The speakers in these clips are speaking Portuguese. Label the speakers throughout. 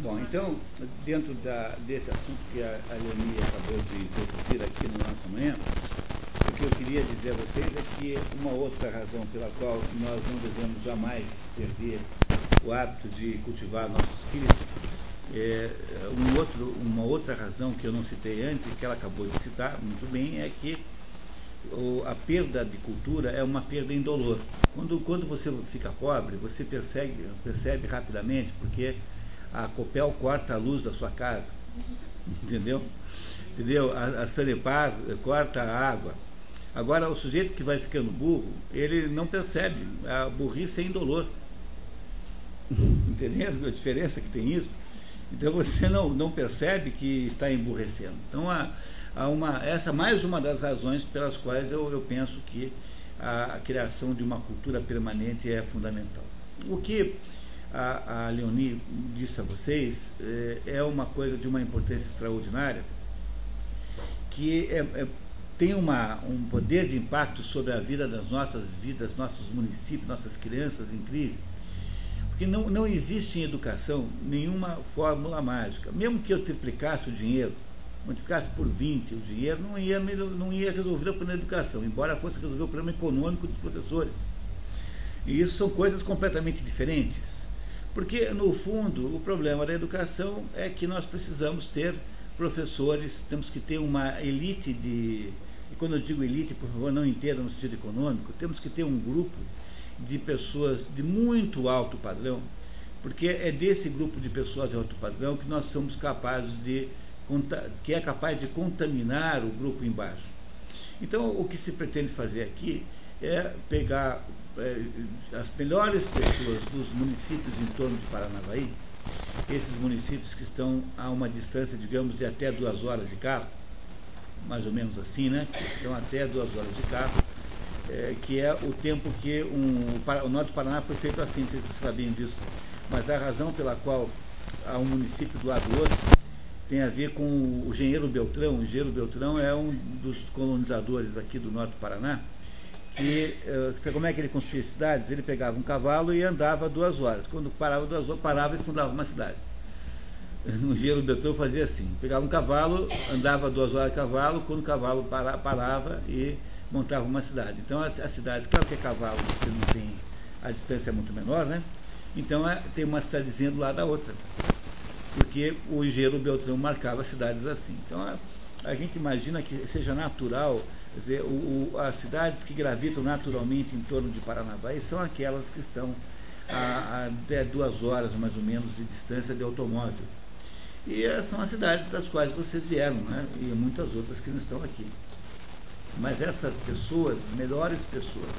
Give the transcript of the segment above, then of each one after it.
Speaker 1: Bom, então, dentro da, desse assunto que a, a Leonie acabou de introduzir aqui no nosso manhã, o que eu queria dizer a vocês é que uma outra razão pela qual nós não devemos jamais perder o hábito de cultivar nosso espírito, é, um outro, uma outra razão que eu não citei antes e que ela acabou de citar muito bem é que o, a perda de cultura é uma perda indolor. Quando, quando você fica pobre, você percebe, percebe rapidamente, porque a Copel corta a luz da sua casa, entendeu? Entendeu? A, a Sanepar corta a água. Agora, o sujeito que vai ficando burro, ele não percebe. A burrice é indolor. Entendeu a diferença que tem isso? Então você não, não percebe que está emburrecendo. Então há, há uma, essa é mais uma das razões pelas quais eu, eu penso que a, a criação de uma cultura permanente é fundamental. O que a, a Leonie disse a vocês é, é, uma coisa de uma importância extraordinária que é, é, tem uma, um poder de impacto sobre a vida das nossas vidas, nossos municípios, nossas crianças incrível. Porque não, não existe em educação nenhuma fórmula mágica. Mesmo que eu triplicasse o dinheiro, multiplicasse por 20 o dinheiro, não ia, não ia resolver o problema da educação, embora fosse resolver o problema econômico dos professores. E isso são coisas completamente diferentes. Porque, no fundo, o problema da educação é que nós precisamos ter professores, temos que ter uma elite de. E quando eu digo elite, por favor, não entenda no sentido econômico, temos que ter um grupo de pessoas de muito alto padrão, porque é desse grupo de pessoas de alto padrão que nós somos capazes de. que é capaz de contaminar o grupo embaixo. Então, o que se pretende fazer aqui é pegar as melhores pessoas dos municípios em torno de Paranavaí, esses municípios que estão a uma distância, digamos, de até duas horas de carro, mais ou menos assim, né? Que estão até duas horas de carro, é, que é o tempo que um, o Norte do Paraná foi feito assim, vocês sabiam disso, mas a razão pela qual há um município do lado do outro tem a ver com o engenheiro Beltrão. O engenheiro Beltrão é um dos colonizadores aqui do Norte do Paraná, e uh, como é que ele construía cidades? Ele pegava um cavalo e andava duas horas. Quando parava duas horas, parava e fundava uma cidade. No Gelo Beltrão fazia assim: pegava um cavalo, andava duas horas de cavalo, quando o cavalo para, parava e montava uma cidade. Então as, as, cidades, claro que é cavalo, você não tem. A distância é muito menor, né? Então é, tem uma cidadezinha do lado da outra. Porque o engenheiro Beltrão marcava cidades assim. Então a, a gente imagina que seja natural Quer dizer, o, o, as cidades que gravitam naturalmente em torno de Paranavaí são aquelas que estão a, a duas horas mais ou menos de distância de automóvel. E são as cidades das quais vocês vieram, né? e muitas outras que não estão aqui. Mas essas pessoas, melhores pessoas,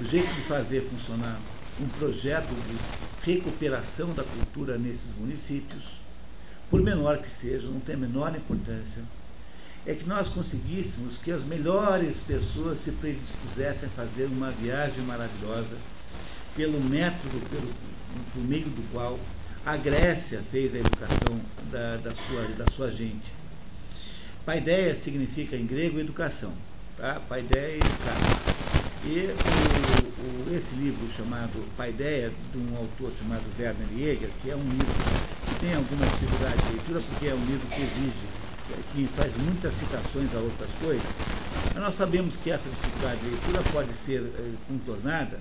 Speaker 1: o jeito de fazer funcionar um projeto de recuperação da cultura nesses municípios, por menor que seja, não tem a menor importância, é que nós conseguíssemos que as melhores pessoas se predispusessem a fazer uma viagem maravilhosa pelo método, pelo, por meio do qual a Grécia fez a educação da, da, sua, da sua gente. Paideia significa em grego educação. Tá? Paideia é educar. E o, o, esse livro chamado Paideia, de um autor chamado Werner Jäger, que é um livro que tem alguma dificuldade de leitura, porque é um livro que exige que faz muitas citações a outras coisas, nós sabemos que essa dificuldade de leitura pode ser eh, contornada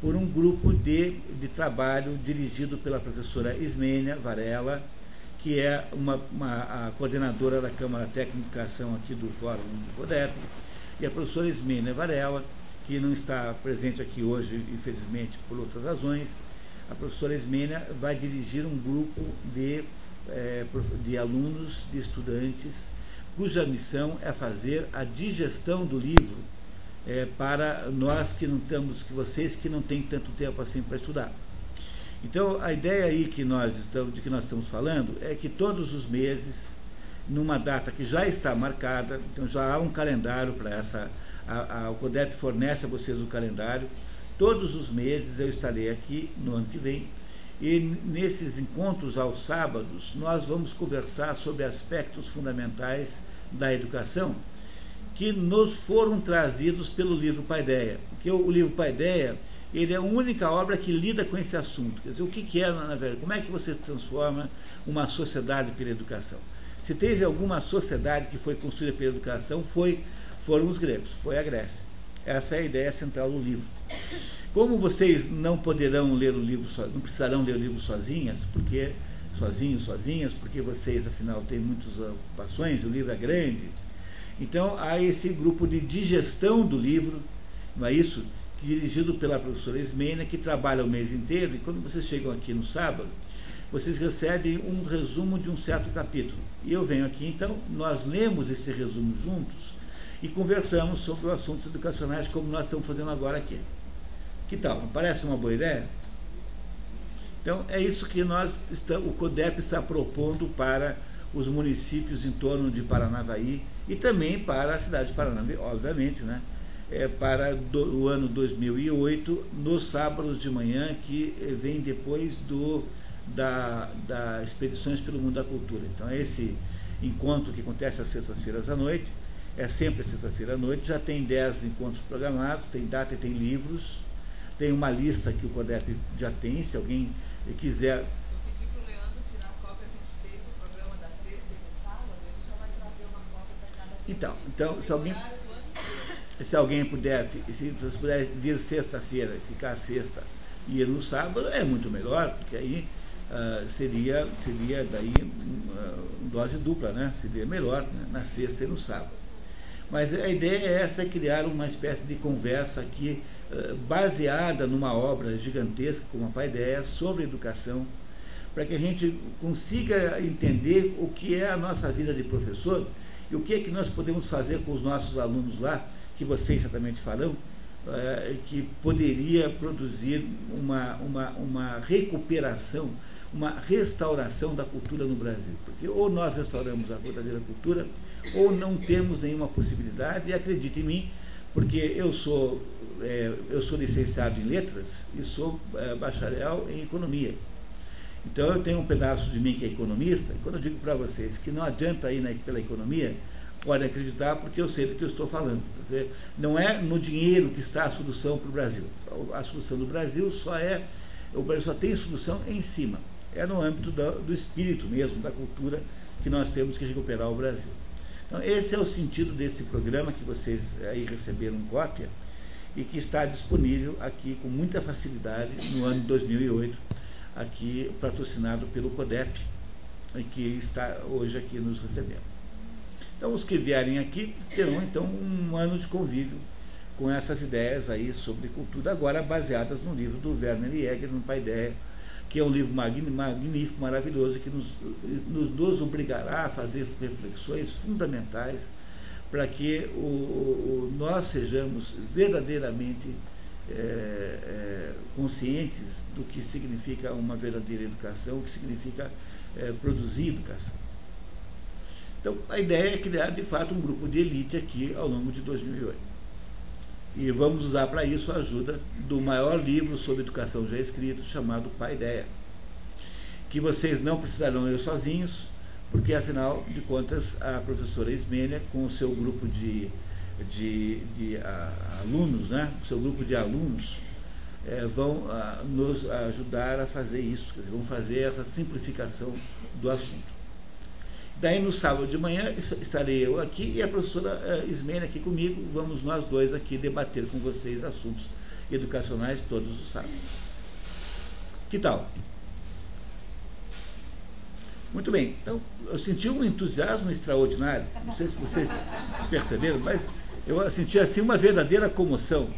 Speaker 1: por um grupo de, de trabalho dirigido pela professora Ismênia Varela, que é uma, uma, a coordenadora da Câmara Técnica Ação aqui do Fórum do CODEP, e a professora Ismênia Varela, que não está presente aqui hoje, infelizmente, por outras razões, a professora Ismênia vai dirigir um grupo de é, de alunos, de estudantes, cuja missão é fazer a digestão do livro é, para nós que não temos, que vocês que não têm tanto tempo assim para estudar. Então, a ideia aí que nós estamos, de que nós estamos falando é que todos os meses, numa data que já está marcada, então já há um calendário para essa, a, a, o CODEP fornece a vocês o calendário, todos os meses eu estarei aqui no ano que vem e nesses encontros aos sábados, nós vamos conversar sobre aspectos fundamentais da educação que nos foram trazidos pelo livro Paideia. Porque o livro Paideia ele é a única obra que lida com esse assunto. Quer dizer, o que, que é, na verdade, como é que você transforma uma sociedade pela educação? Se teve alguma sociedade que foi construída pela educação, foi, foram os gregos, foi a Grécia. Essa é a ideia central do livro. Como vocês não poderão ler o livro, não precisarão ler o livro sozinhas, porque sozinhos, sozinhas, porque vocês afinal têm muitas ocupações, o livro é grande. Então há esse grupo de digestão do livro, não é isso? Dirigido pela professora Ismênia, que trabalha o mês inteiro, e quando vocês chegam aqui no sábado, vocês recebem um resumo de um certo capítulo. E eu venho aqui, então, nós lemos esse resumo juntos e conversamos sobre os assuntos educacionais, como nós estamos fazendo agora aqui. Que tal? Parece uma boa ideia? Então, é isso que nós o CODEP está propondo para os municípios em torno de Paranavaí e também para a cidade de Paranavaí, obviamente, né? É, para do, o ano 2008, nos sábados de manhã, que vem depois do, da, da Expedições pelo Mundo da Cultura. Então, esse encontro que acontece às sextas-feiras à noite, é sempre sexta-feira à noite, já tem 10 encontros programados, tem data e tem livros, tem uma lista que o CODEP já tem, se alguém quiser. Então, então se alguém, se alguém puder, se você puder vir sexta-feira, ficar sexta e ir no sábado, é muito melhor, porque aí uh, seria, seria daí uh, dose dupla, né? Seria melhor né? na sexta e no sábado. Mas a ideia é essa, é criar uma espécie de conversa aqui baseada numa obra gigantesca como a Paideia sobre educação, para que a gente consiga entender o que é a nossa vida de professor e o que é que nós podemos fazer com os nossos alunos lá, que vocês certamente farão, é, que poderia produzir uma, uma, uma recuperação, uma restauração da cultura no Brasil. Porque ou nós restauramos a verdadeira cultura, ou não temos nenhuma possibilidade, e acredite em mim, porque eu sou, é, eu sou licenciado em letras e sou é, bacharel em economia. Então eu tenho um pedaço de mim que é economista, e quando eu digo para vocês que não adianta ir na, pela economia, podem acreditar porque eu sei do que eu estou falando. Dizer, não é no dinheiro que está a solução para o Brasil. A solução do Brasil só é, o Brasil só tem solução em cima. É no âmbito do, do espírito mesmo, da cultura, que nós temos que recuperar o Brasil. Então, esse é o sentido desse programa que vocês aí receberam cópia e que está disponível aqui com muita facilidade no ano de 2008 aqui patrocinado pelo CODEP, que está hoje aqui nos recebendo. Então, os que vierem aqui terão então um ano de convívio com essas ideias aí sobre cultura, agora baseadas no livro do Werner Jäger, no Pai Ideia, que é um livro magnífico, maravilhoso, que nos, nos, nos obrigará a fazer reflexões fundamentais para que o, o, nós sejamos verdadeiramente é, é, conscientes do que significa uma verdadeira educação, o que significa é, produzir educação. Então, a ideia é criar, de fato, um grupo de elite aqui ao longo de 2008. E vamos usar para isso a ajuda do maior livro sobre educação já escrito, chamado Pai Ideia, que vocês não precisarão ler sozinhos, porque, afinal de contas, a professora Ismênia, com o seu grupo de de, de alunos, né? o seu grupo de alunos, é, vão a, nos ajudar a fazer isso, vão fazer essa simplificação do assunto. Daí no sábado de manhã estarei eu aqui e a professora uh, Ismênia aqui comigo, vamos nós dois aqui debater com vocês assuntos educacionais todos os sábados. Que tal? Muito bem, então eu senti um entusiasmo extraordinário, não sei se vocês perceberam, mas eu senti assim uma verdadeira comoção.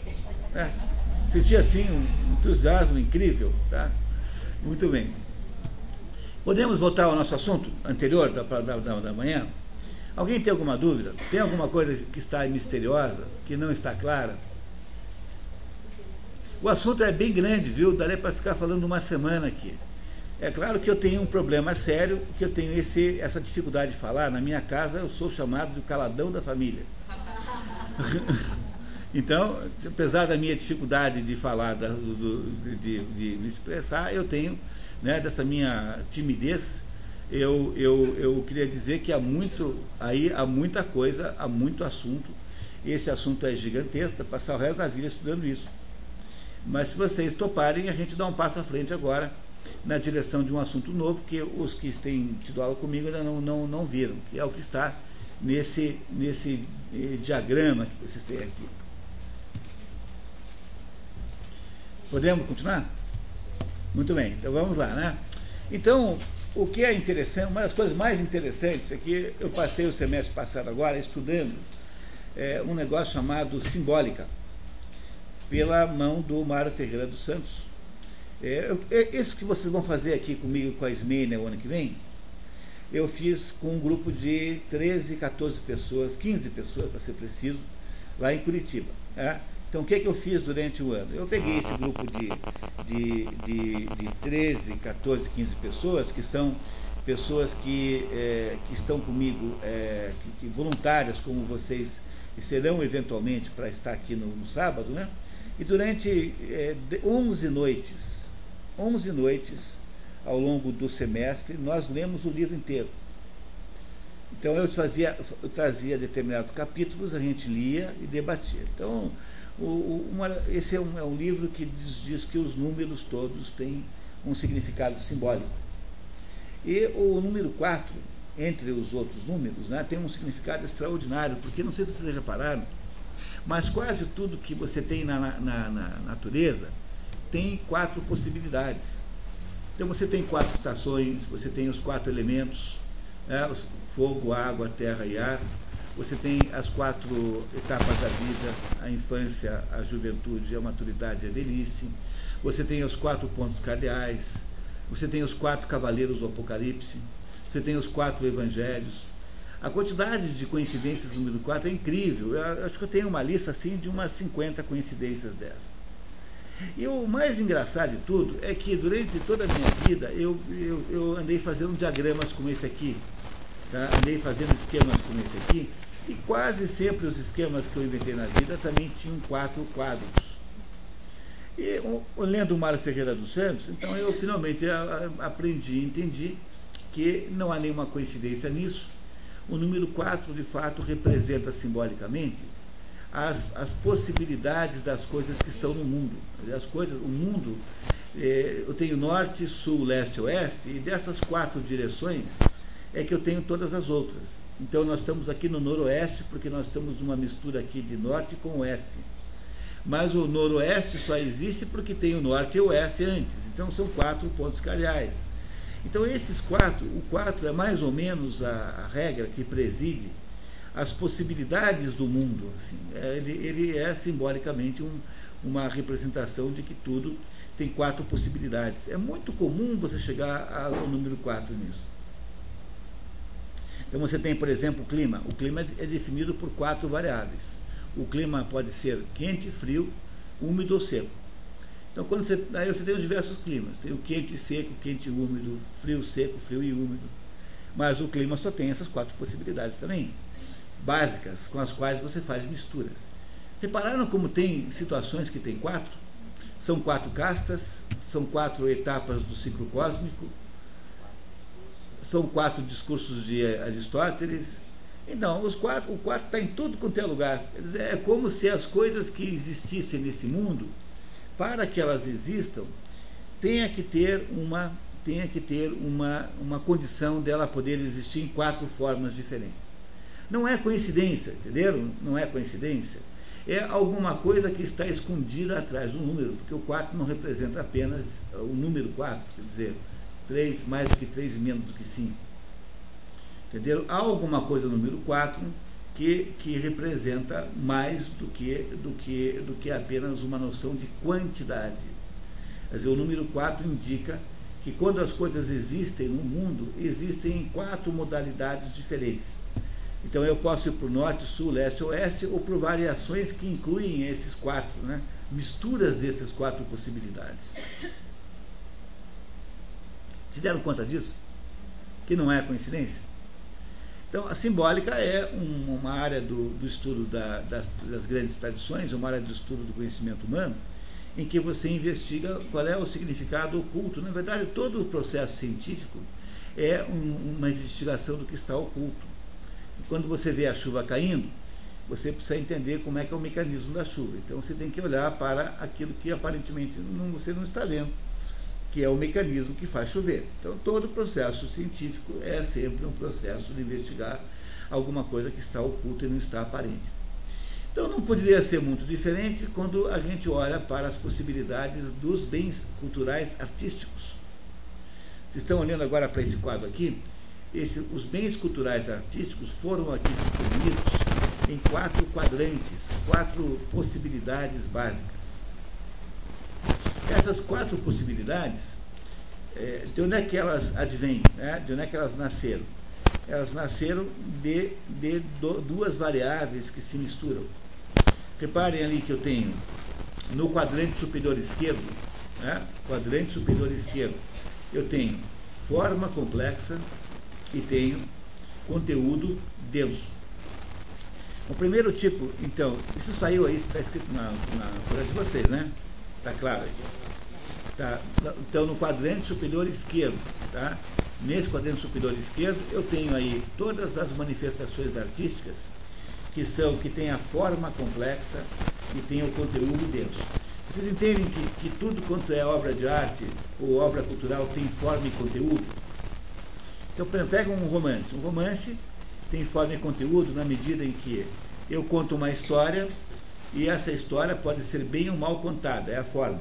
Speaker 1: Né? Senti assim um entusiasmo incrível. Tá? Muito bem. Podemos voltar ao nosso assunto anterior da, da, da, da manhã? Alguém tem alguma dúvida? Tem alguma coisa que está misteriosa, que não está clara? O assunto é bem grande, viu? Daria para ficar falando uma semana aqui. É claro que eu tenho um problema sério, que eu tenho esse, essa dificuldade de falar. Na minha casa eu sou chamado de caladão da família. então, apesar da minha dificuldade de falar, da, do, de, de, me expressar, eu tenho, né, dessa minha timidez, eu, eu, eu queria dizer que há muito, aí há muita coisa, há muito assunto. Esse assunto é gigantesco, passar o resto da vida estudando isso. Mas se vocês toparem, a gente dá um passo à frente agora na direção de um assunto novo que os que têm tido aula comigo ainda não, não, não viram, que é o que está nesse, nesse eh, diagrama que vocês têm aqui. Podemos continuar? Muito bem, então vamos lá, né? Então, o que é interessante, uma das coisas mais interessantes é que eu passei o semestre passado agora estudando é, um negócio chamado Simbólica, pela mão do Mário Ferreira dos Santos. É, é, isso que vocês vão fazer aqui comigo com a Ismênia o ano que vem, eu fiz com um grupo de 13, 14 pessoas, 15 pessoas para ser preciso, lá em Curitiba. Né? Então, o que, é que eu fiz durante o ano? Eu peguei esse grupo de, de, de, de 13, 14, 15 pessoas, que são pessoas que, é, que estão comigo, é, que, que, voluntárias como vocês serão eventualmente para estar aqui no, no, sábado, né? E durante é, 11 noites, 11 noites ao longo do semestre, nós lemos o livro inteiro. Então eu, fazia, eu trazia determinados capítulos, a gente lia e debatia. Então, o, uma, esse é um, é um, livro que diz, diz, que os números todos têm um significado simbólico. E o número 4, entre os outros números, né, tem um significado extraordinário, porque não sei se vocês já pararam, mas quase tudo que você tem na, na, na natureza tem quatro possibilidades. Então você tem quatro estações, você tem os quatro elementos, né, fogo, água, terra e ar você tem as quatro etapas da vida, a infância, a juventude, a maturidade e a velhice. Você tem os quatro pontos cardeais. Você tem os quatro cavaleiros do Apocalipse. Você tem os quatro evangelhos. A quantidade de coincidências número 4 é incrível. Eu acho que eu tenho uma lista assim de umas 50 coincidências dessas. E o mais engraçado de tudo é que durante toda a minha vida eu, eu, eu andei fazendo diagramas como esse aqui. Tá? Andei fazendo esquemas como esse aqui e quase sempre os esquemas que eu inventei na vida também tinham quatro quadros. E lendo o Mário Ferreira dos Santos, então eu finalmente aprendi, entendi que não há nenhuma coincidência nisso. O número 4, de fato, representa simbolicamente as, as possibilidades das coisas que estão no mundo. As coisas, o mundo, eh, eu tenho norte, sul, leste, oeste, e dessas quatro direções é que eu tenho todas as outras. Então nós estamos aqui no noroeste, porque nós estamos numa mistura aqui de norte com oeste. Mas o noroeste só existe porque tem o norte e o oeste antes. Então são quatro pontos cardeais. Então esses quatro, o quatro é mais ou menos a, a regra que preside as possibilidades do mundo. Assim. É, ele, ele é simbolicamente um, uma representação de que tudo tem quatro possibilidades. É muito comum você chegar ao número quatro nisso. Então você tem, por exemplo, o clima. O clima é definido por quatro variáveis. O clima pode ser quente, frio, úmido ou seco. Então quando você, aí você tem diversos climas. Tem o quente e seco, quente e úmido, frio, seco, frio e úmido. Mas o clima só tem essas quatro possibilidades também, básicas, com as quais você faz misturas. Repararam como tem situações que tem quatro? São quatro castas, são quatro etapas do ciclo cósmico, são quatro discursos de Aristóteles. Então, os quatro, o quatro está em tudo quanto é lugar. É como se as coisas que existissem nesse mundo, para que elas existam, tenha que ter uma, tenha que ter uma, uma condição dela poder existir em quatro formas diferentes. Não é coincidência, entenderam? Não é coincidência. É alguma coisa que está escondida atrás do número, porque o 4 não representa apenas o número 4, quer dizer, 3, mais do que 3 e menos do que 5. Entenderam? Há alguma coisa no número 4 que, que representa mais do que, do, que, do que apenas uma noção de quantidade. Quer dizer, o número 4 indica que quando as coisas existem no mundo, existem em quatro modalidades diferentes. Então eu posso ir para o norte, sul, leste, oeste, ou por variações que incluem esses quatro, né? misturas dessas quatro possibilidades. Se deram conta disso? Que não é coincidência? Então, a simbólica é um, uma área do, do estudo da, das, das, grandes tradições, uma área de estudo do conhecimento humano, em que você investiga qual é o significado oculto. Na verdade, todo o processo científico é um, uma investigação do que está oculto. Quando você vê a chuva caindo, você precisa entender como é que é o mecanismo da chuva. Então você tem que olhar para aquilo que aparentemente não, você não está vendo, que é o mecanismo que faz chover. Então todo processo científico é sempre um processo de investigar alguma coisa que está oculta e não está aparente. Então não poderia ser muito diferente quando a gente olha para as possibilidades dos bens culturais artísticos. Vocês estão olhando agora para esse quadro aqui? Esse, os bens culturais artísticos foram aqui distribuídos em quatro quadrantes, quatro possibilidades básicas. Essas quatro possibilidades, é, de onde é que elas advêm? Né? De onde é que elas nasceram? Elas nasceram de, de do, duas variáveis que se misturam. Reparem ali que eu tenho no quadrante superior esquerdo, né? quadrante superior esquerdo, eu tenho forma complexa e tenho conteúdo denso. O primeiro tipo, então, isso saiu aí, está escrito na, na de vocês, né? Está claro? Tá. Então, no quadrante superior esquerdo, tá? Nesse quadrante superior esquerdo, eu tenho aí todas as manifestações artísticas que são, que tem a forma complexa e tem o conteúdo denso. Vocês entendem que, que tudo quanto é obra de arte ou obra cultural tem forma e conteúdo? Então, pega um romance. Um romance tem forma e conteúdo na medida em que eu conto uma história e essa história pode ser bem ou mal contada, é a forma.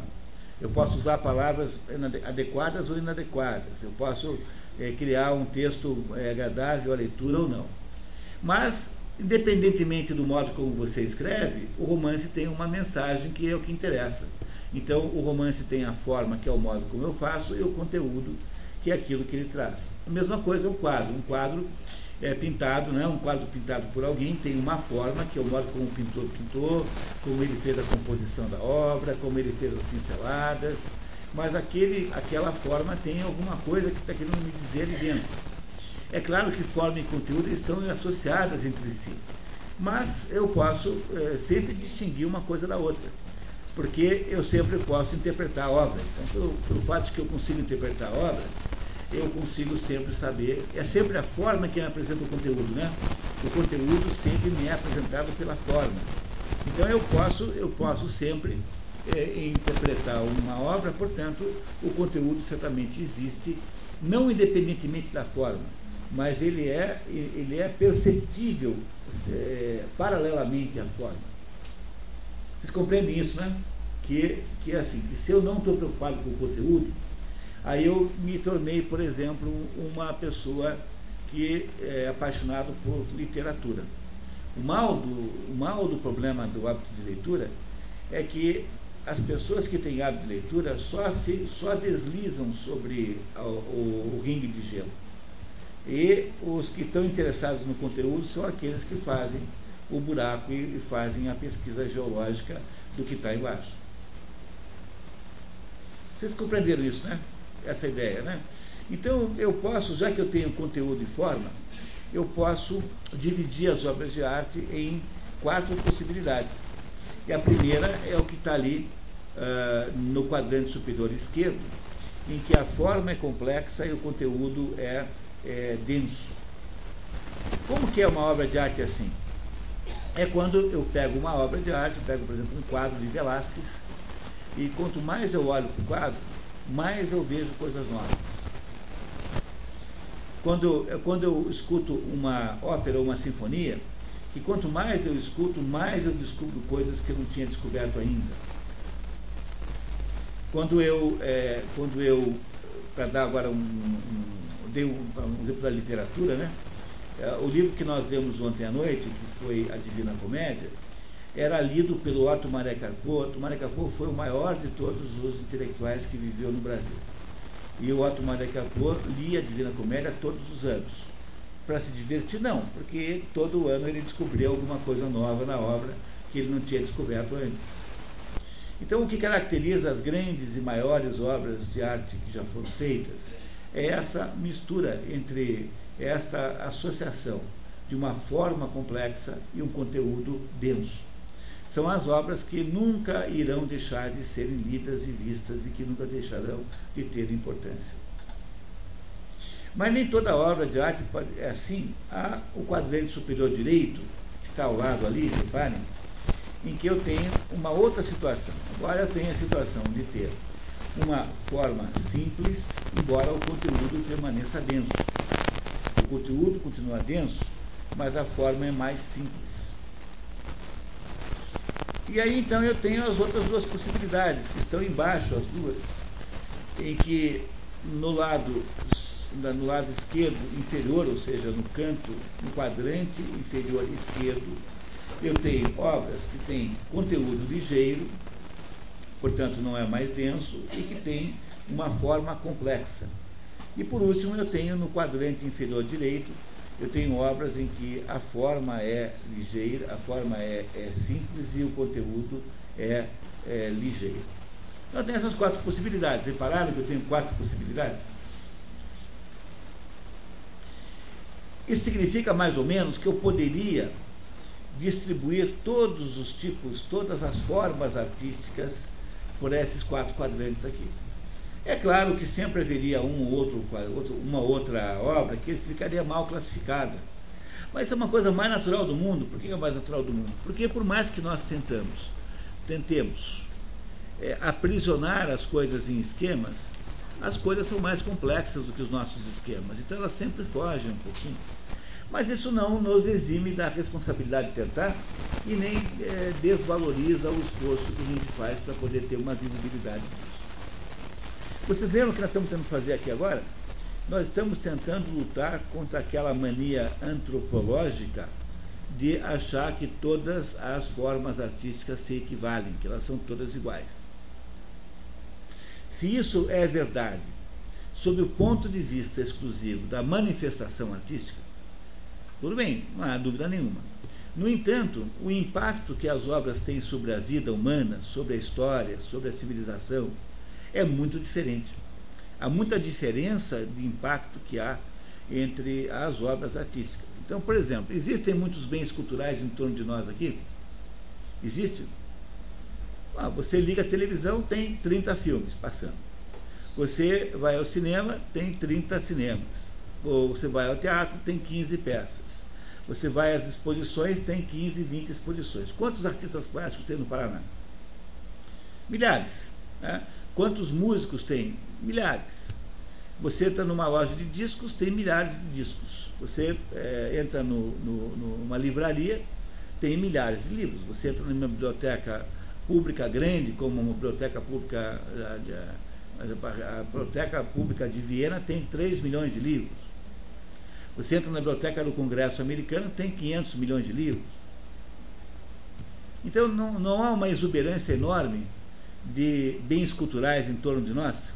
Speaker 1: Eu posso usar palavras adequadas ou inadequadas, eu posso é, criar um texto é, agradável à leitura ou não. Mas, independentemente do modo como você escreve, o romance tem uma mensagem que é o que interessa. Então, o romance tem a forma, que é o modo como eu faço, e o conteúdo, que é aquilo que ele traz. A mesma coisa é o quadro. Um quadro é, pintado, né, um quadro pintado por alguém, tem uma forma, que é o modo como o pintor pintou, como ele fez a composição da obra, como ele fez as pinceladas, mas aquele, aquela forma tem alguma coisa que está querendo me dizer ali dentro. É claro que forma e conteúdo estão associadas entre si, mas eu posso é, sempre distinguir uma coisa da outra, porque eu sempre posso interpretar a obra. Então, pelo, pelo fato de que eu consigo interpretar a obra, eu consigo sempre saber, é sempre a forma que apresenta o conteúdo, né? O conteúdo sempre me é apresentado pela forma. Então eu posso, eu posso sempre é, interpretar uma obra, portanto, o conteúdo certamente existe, não independentemente da forma, mas ele é, ele é perceptível é, paralelamente à forma. Vocês compreendem isso, né? Que, que é assim, que se eu não estou preocupado com o conteúdo, Aí eu me tornei, por exemplo, uma pessoa que é apaixonado por literatura. O mal do, o mal do problema do hábito de leitura é que as pessoas que têm hábito de leitura só, se, só deslizam sobre o, o, o ringue de gelo. E os que estão interessados no conteúdo são aqueles que fazem o buraco e, e fazem a pesquisa geológica do que está embaixo. Vocês compreenderam isso, né? Essa ideia, né? Então, eu posso, já que eu tenho conteúdo e forma, eu posso dividir as obras de arte em quatro possibilidades. E a primeira é o que está ali uh, no quadrante superior esquerdo, em que a forma é complexa e o conteúdo é, é denso. Como que é uma obra de arte assim? É quando eu pego uma obra de arte, pego, por exemplo, um quadro de Velázquez, e quanto mais eu olho para o quadro, mais eu vejo coisas novas. Quando, quando eu escuto uma ópera ou uma sinfonia, e quanto mais eu escuto, mais eu descubro coisas que eu não tinha descoberto ainda. Quando eu, é, quando eu para dar agora um, um, dei um, um exemplo da literatura, né? É, o livro que nós lemos ontem à noite, que foi A Divina Comédia, era lido pelo Otto Maré Carpo. Otto Maré Carpo foi o maior de todos os intelectuais que viveu no Brasil. E o Otto Maré Carpo lia a Divina Comédia todos os anos. Para se divertir, não, porque todo ano ele descobria alguma coisa nova na obra que ele não tinha descoberto antes. Então, o que caracteriza as grandes e maiores obras de arte que já foram feitas é essa mistura entre esta associação de uma forma complexa e um conteúdo denso são as obras que nunca irão deixar de serem lidas e vistas e que nunca deixarão de ter importância. Mas nem toda obra de arte é assim. Há o quadrante superior direito, está ao lado ali, reparem, em que eu tenho uma outra situação. Agora eu tenho a situação de ter uma forma simples, embora o conteúdo permaneça denso. O conteúdo continua denso, mas a forma é mais simples. E aí então eu tenho as outras duas possibilidades, que estão embaixo, as duas, em que no lado, no lado esquerdo inferior, ou seja, no canto, no quadrante inferior esquerdo, eu tenho obras que têm conteúdo ligeiro, portanto não é mais denso, e que tem uma forma complexa. E por último, eu tenho no quadrante inferior direito, eu tenho obras em que a forma é ligeira, a forma é, é simples e o conteúdo é, é ligeiro. Então tem essas quatro possibilidades. Repararam que eu tenho quatro possibilidades? Isso significa mais ou menos que eu poderia distribuir todos os tipos, todas as formas artísticas por esses quatro quadrantes aqui. É claro que sempre haveria um ou outro, uma outra obra que ficaria mal classificada. Mas é uma coisa mais natural do mundo. Por que é mais natural do mundo? Porque por mais que nós tentamos, tentemos é, aprisionar as coisas em esquemas, as coisas são mais complexas do que os nossos esquemas. Então elas sempre fogem um pouquinho. Mas isso não nos exime da responsabilidade de tentar e nem é, desvaloriza o esforço que a gente faz para poder ter uma visibilidade disso. Vocês lembram o que nós estamos tentando fazer aqui agora? Nós estamos tentando lutar contra aquela mania antropológica de achar que todas as formas artísticas se equivalem, que elas são todas iguais. Se isso é verdade, sob o ponto de vista exclusivo da manifestação artística, tudo bem, não há dúvida nenhuma. No entanto, o impacto que as obras têm sobre a vida humana, sobre a história, sobre a civilização, é muito diferente. Há muita diferença de impacto que há entre as obras artísticas. Então, por exemplo, existem muitos bens culturais em torno de nós aqui? Existe? Ah, você liga a televisão, tem 30 filmes passando. Você vai ao cinema, tem 30 cinemas. Ou você vai ao teatro, tem 15 peças. Você vai às exposições, tem 15, 20 exposições. Quantos artistas plásticos tem no Paraná? Milhares. Né? Quantos músicos tem? Milhares. Você entra numa loja de discos, tem milhares de discos. Você é, entra no, no, numa livraria, tem milhares de livros. Você entra numa biblioteca pública grande, como uma biblioteca pública, a, a, a biblioteca pública de Viena tem 3 milhões de livros. Você entra na biblioteca do Congresso americano, tem 500 milhões de livros. Então não, não há uma exuberância enorme de bens culturais em torno de nós?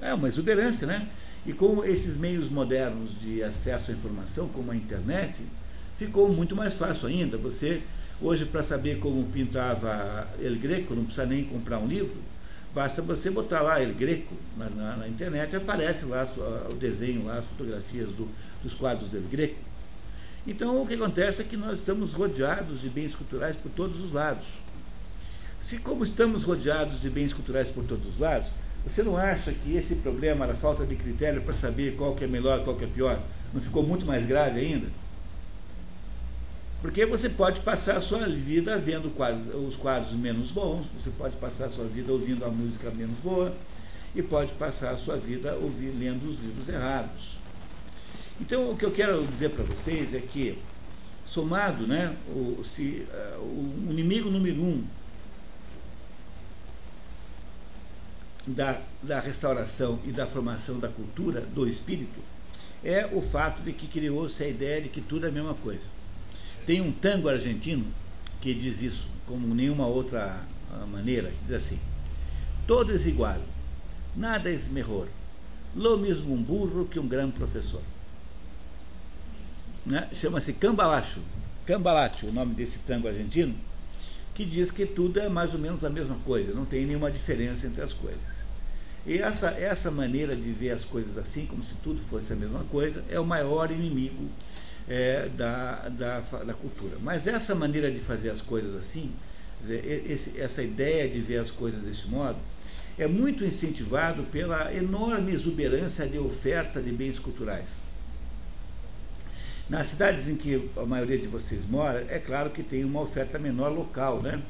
Speaker 1: É uma exuberância, né? E com esses meios modernos de acesso à informação, como a internet, ficou muito mais fácil ainda. Você, hoje, para saber como pintava El Greco, não precisa nem comprar um livro, basta você botar lá El Greco na, na, na internet, aparece lá o desenho, lá, as fotografias do, dos quadros del Greco. Então, o que acontece é que nós estamos rodeados de bens culturais por todos os lados. Se como estamos rodeados de bens culturais por todos os lados, você não acha que esse problema da falta de critério para saber qual que é melhor, qual que é pior, não ficou muito mais grave ainda? Porque você pode passar a sua vida vendo os quadros menos bons, você pode passar a sua vida ouvindo a música menos boa, e pode passar a sua vida ouvir, lendo os livros errados. Então, o que eu quero dizer para vocês é que, somado, né, o, se, uh, o inimigo número um da, da restauração e da formação da cultura, do espírito, é o fato de que criou-se a ideia de que tudo é a mesma coisa. Tem um tango argentino que diz isso, como nenhuma outra ah, maneira, que diz assim: Todo é igual, nada é melhor, lo mesmo um burro que um grande professor. Né? Chama-se Cambalacho, Cambalacho, o nome desse tango argentino, que diz que tudo é mais ou menos a mesma coisa, não tem nenhuma diferença entre as coisas. E essa, essa maneira de ver as coisas assim, como se tudo fosse a mesma coisa, é o maior inimigo é, da, da, da, cultura. Mas essa maneira de fazer as coisas assim, dizer, esse, essa ideia de ver as coisas desse modo, é muito incentivado pela enorme exuberância de oferta de bens culturais. Nas cidades em que a maioria de vocês mora, é claro que tem uma oferta menor local, né?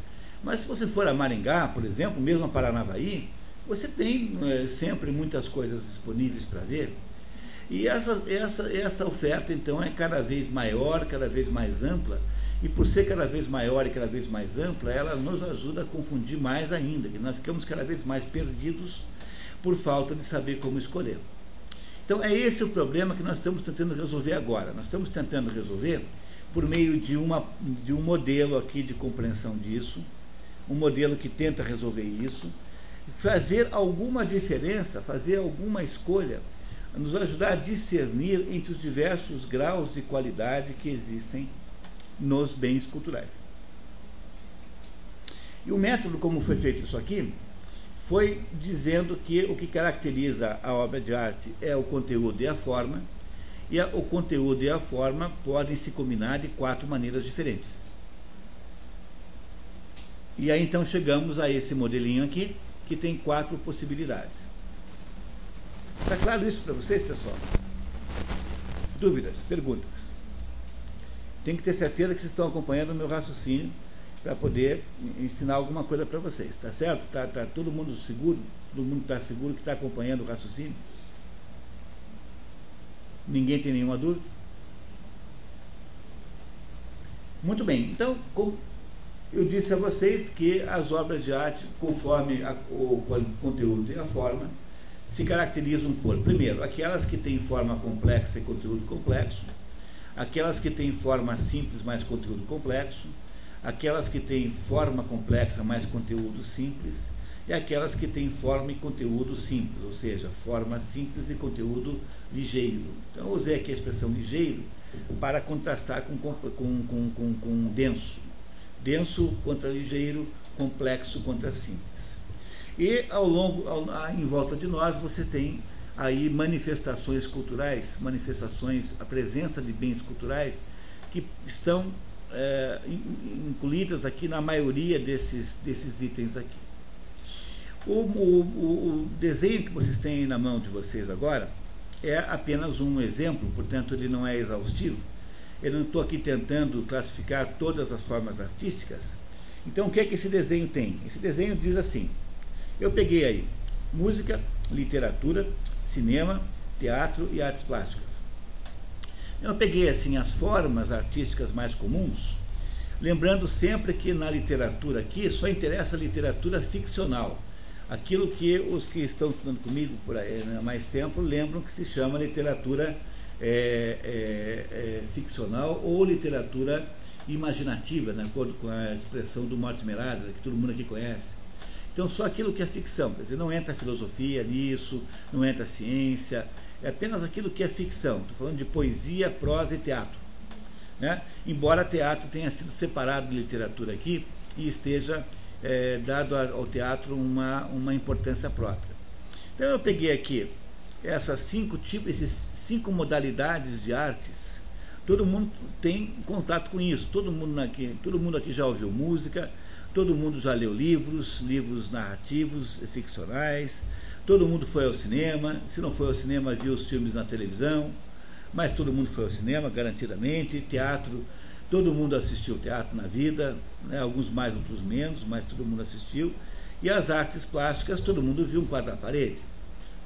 Speaker 1: Mas se você for a Maringá, por exemplo, mesmo a Paranavaí, você tem é, sempre muitas coisas disponíveis para ver. E essa, essa, essa oferta, então, é cada vez maior, cada vez mais ampla. E por ser cada vez maior e cada vez mais ampla, ela nos ajuda a confundir mais ainda, que nós ficamos cada vez mais perdidos por falta de saber como escolher. Então é esse o problema que nós estamos tentando resolver agora. Nós estamos tentando resolver por meio de, uma, de um modelo aqui de compreensão disso, um modelo que tenta resolver isso, fazer alguma diferença, fazer alguma escolha, nos ajudar a discernir entre os diversos graus de qualidade que existem nos bens culturais. E o método como foi feito isso aqui foi dizendo que o que caracteriza a obra de arte é o conteúdo e a forma, e a, o conteúdo e a forma podem se combinar de quatro maneiras diferentes. E aí então chegamos a esse modelinho aqui, que tem quatro possibilidades. Está claro isso para vocês, pessoal? Dúvidas, perguntas? Tem que ter certeza que vocês estão acompanhando o meu raciocínio para poder ensinar alguma coisa para vocês, tá certo? Tá, tá todo mundo seguro? Todo mundo está seguro que está acompanhando o raciocínio? Ninguém tem nenhuma dúvida? Muito bem, então, como eu disse a vocês que as obras de arte, conforme a, o, conteúdo e a forma, se caracterizam por, primeiro, aquelas que têm forma complexa e conteúdo complexo, aquelas que têm forma simples, mais conteúdo complexo, aquelas que têm forma complexa, mais conteúdo simples, e aquelas que têm forma e conteúdo simples, ou seja, forma simples e conteúdo ligeiro. Então, eu usei aqui a expressão ligeiro para contrastar com, com, com, com denso. Denso contra ligeiro, complexo contra simples. E ao longo, ao, em volta de nós, você tem aí manifestações culturais, manifestações, a presença de bens culturais que estão é, incluídas aqui na maioria desses, desses itens aqui. O, o, o, desenho que vocês têm na mão de vocês agora é apenas um exemplo, portanto ele não é exaustivo. Eu não estou aqui tentando classificar todas as formas artísticas. Então o que é que esse desenho tem? Esse desenho diz assim, eu peguei aí música, literatura, cinema, teatro e artes plásticas. Eu peguei assim as formas artísticas mais comuns, lembrando sempre que na literatura aqui só interessa a literatura ficcional. Aquilo que os que estão estudando comigo por aí, né, mais tempo lembram que se chama literatura é, é, é, ficcional ou literatura imaginativa, de acordo com a expressão do Mortimer Adler, que todo mundo aqui conhece. Então, só aquilo que é ficção, quer dizer, não entra filosofia nisso, não entra ciência, é apenas aquilo que é ficção. Estou falando de poesia, prosa e teatro. Né? Embora teatro tenha sido separado de literatura aqui e esteja é, dado ao teatro uma, uma importância própria. Então eu peguei aqui essas cinco tipos, esses cinco modalidades de artes. Todo mundo tem contato com isso. Todo mundo aqui, todo mundo aqui já ouviu música, todo mundo já leu livros, livros narrativos, ficcionais, Todo mundo foi ao cinema, se não foi ao cinema, viu os filmes na televisão, mas todo mundo foi ao cinema, garantidamente. Teatro, todo mundo assistiu teatro na vida, né? alguns mais, outros menos, mas todo mundo assistiu. E as artes plásticas, todo mundo viu um quadro na parede,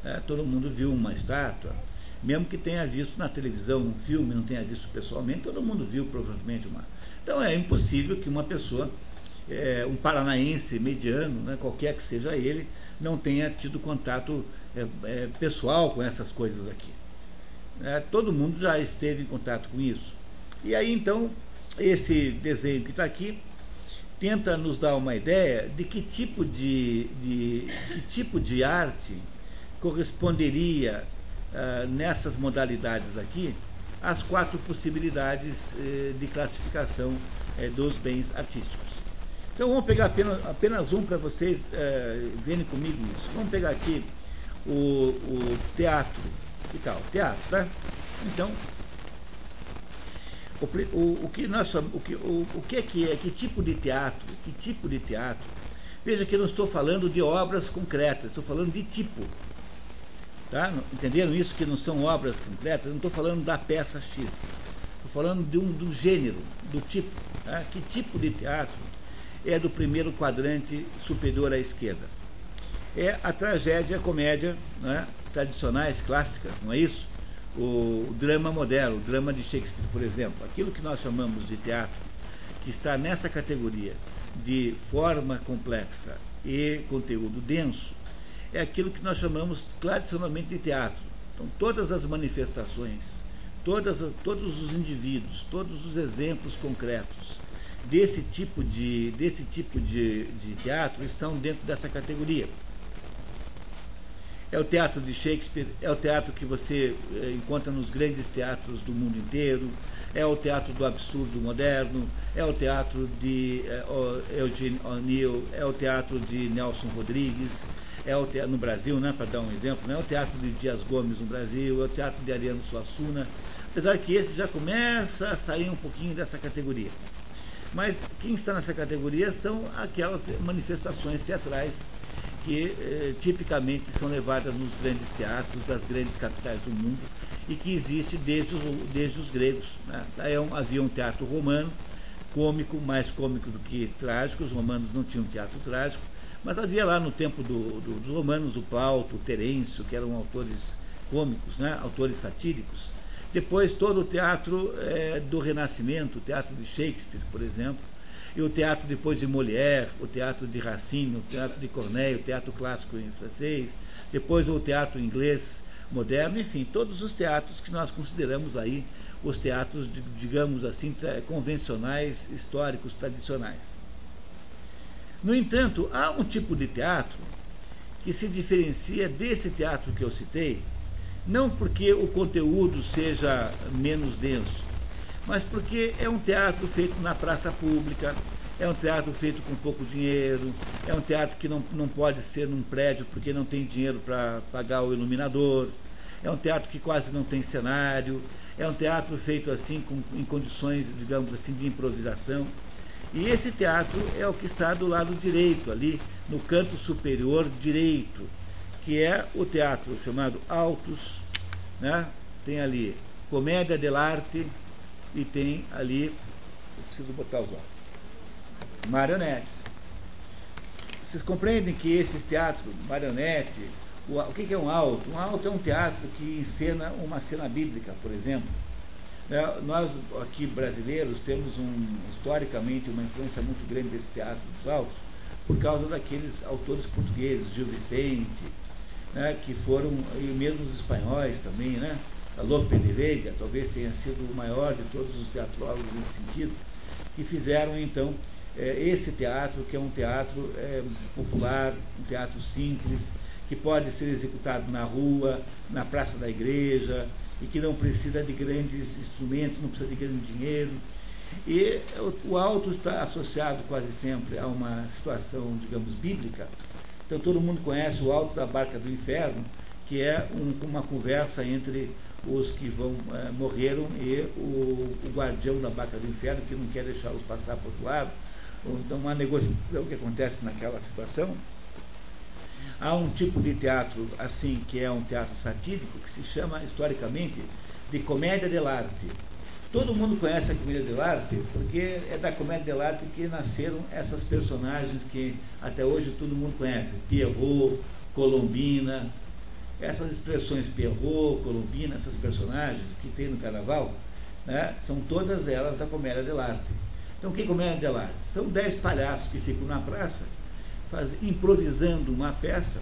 Speaker 1: né? todo mundo viu uma estátua. Mesmo que tenha visto na televisão um filme, não tenha visto pessoalmente, todo mundo viu provavelmente uma. Então é impossível que uma pessoa, é, um paranaense mediano, né, qualquer que seja ele, não tenha tido contato é, é, pessoal com essas coisas aqui. É, todo mundo já esteve em contato com isso. E aí então, esse desenho que está aqui tenta nos dar uma ideia de que tipo de, de que tipo de arte corresponderia uh, nessas modalidades aqui às quatro possibilidades uh, de classificação uh, dos bens artísticos. Então vamos pegar apenas, apenas um para vocês é, verem comigo isso. Vamos pegar aqui o, o teatro. Que tal? Teatro, tá? Então, o, o, o, que nós o que, o, o que é que é? Que tipo de teatro? Que tipo de teatro? Veja que eu não estou falando de obras concretas, estou falando de tipo. Tá? Entenderam isso? Que não são obras concretas? Eu não estou falando da peça X. Estou falando de um, do gênero, do tipo. Tá? Que tipo de teatro é do primeiro quadrante superior à esquerda? É a tragédia, a comédia né? tradicionais, clássicas, não é isso? O drama moderno, o drama de Shakespeare, por exemplo. Aquilo que nós chamamos de teatro, que está nessa categoria de forma complexa e conteúdo denso, é aquilo que nós chamamos tradicionalmente de teatro. Então, todas as manifestações todas, todos os indivíduos, todos os exemplos concretos desse tipo de, desse tipo de, de teatro estão dentro dessa categoria. É o teatro de Shakespeare, é o teatro que você é, encontra nos grandes teatros do mundo inteiro, é o teatro do absurdo moderno, é o teatro de é, Eugene O'Neill, é o teatro de Nelson Rodrigues, é o teatro no Brasil, né, para dar um exemplo, né, é o teatro de Dias Gomes no Brasil, é o teatro de Ariano Suassuna, apesar que esse já começa a sair um pouquinho dessa categoria. Mas quem está nessa categoria são aquelas manifestações teatrais que eh, tipicamente são levadas nos grandes teatros das grandes capitais do mundo e que existe desde os, desde os gregos. Né? É havia um teatro romano, cômico, mais cômico do que trágico, os romanos não tinham teatro trágico, mas havia lá no tempo do, do, dos romanos o Plauto, o Terêncio, que eram autores cômicos, né? autores satílicos, depois todo o teatro é, do Renascimento, o teatro de Shakespeare, por exemplo, e o teatro depois de Molière, o teatro de Racine, o teatro de Corneille, o teatro clássico em francês, depois o teatro inglês moderno, enfim, todos os teatros que nós consideramos aí os teatros, digamos assim, convencionais, históricos, tradicionais. No entanto, há um tipo de teatro que se diferencia desse teatro que eu citei, não porque o conteúdo seja menos denso, mas porque é um teatro feito na praça pública, é um teatro feito com pouco dinheiro, é um teatro que não, não pode ser num prédio porque não tem dinheiro para pagar o iluminador, é um teatro que quase não tem cenário, é um teatro feito assim com, em condições, digamos assim, de improvisação. E esse teatro é o que está do lado direito, ali no canto superior direito que é o teatro chamado Altos, né? tem ali Comédia dell'arte e tem ali, eu preciso botar os olhos, marionetes. Vocês compreendem que esses teatros, marionete, o, o que, é um alto? Um alto é um teatro que encena uma cena bíblica, por exemplo. É, nós aqui brasileiros temos um, historicamente uma influência muito grande desse teatro dos altos por causa daqueles autores portugueses, Gil Vicente, né, que foram, e mesmo os espanhóis também, né? Lope de Veiga talvez tenha sido o maior de todos os teatrólogos nesse sentido, que fizeram então é, esse teatro, que é um teatro é, popular, um teatro simples, que pode ser executado na rua, na praça da igreja, e que não precisa de grandes instrumentos, não precisa de grande dinheiro. E o, alto está associado quase sempre a uma situação, digamos, bíblica, então todo mundo conhece o Alto da Barca do Inferno, que é um, uma conversa entre os que vão é, morreram e o, o, guardião da Barca do Inferno, que não quer deixá-los passar para o outro lado. Então, uma negociação que acontece naquela situação. Há um tipo de teatro assim, que é um teatro satírico, que se chama, historicamente, de comédia dell'arte. Todo mundo conhece a comédia dell'arte porque é da comédia dell'arte que nasceram essas personagens que até hoje todo mundo conhece. Pierrot, Colombina, essas expressões Pierrot, Colombina, essas personagens que tem no carnaval, né, são todas elas da comédia dell'arte. Então, o que é comédia dell'arte? São dez palhaços que ficam na praça faz, improvisando uma peça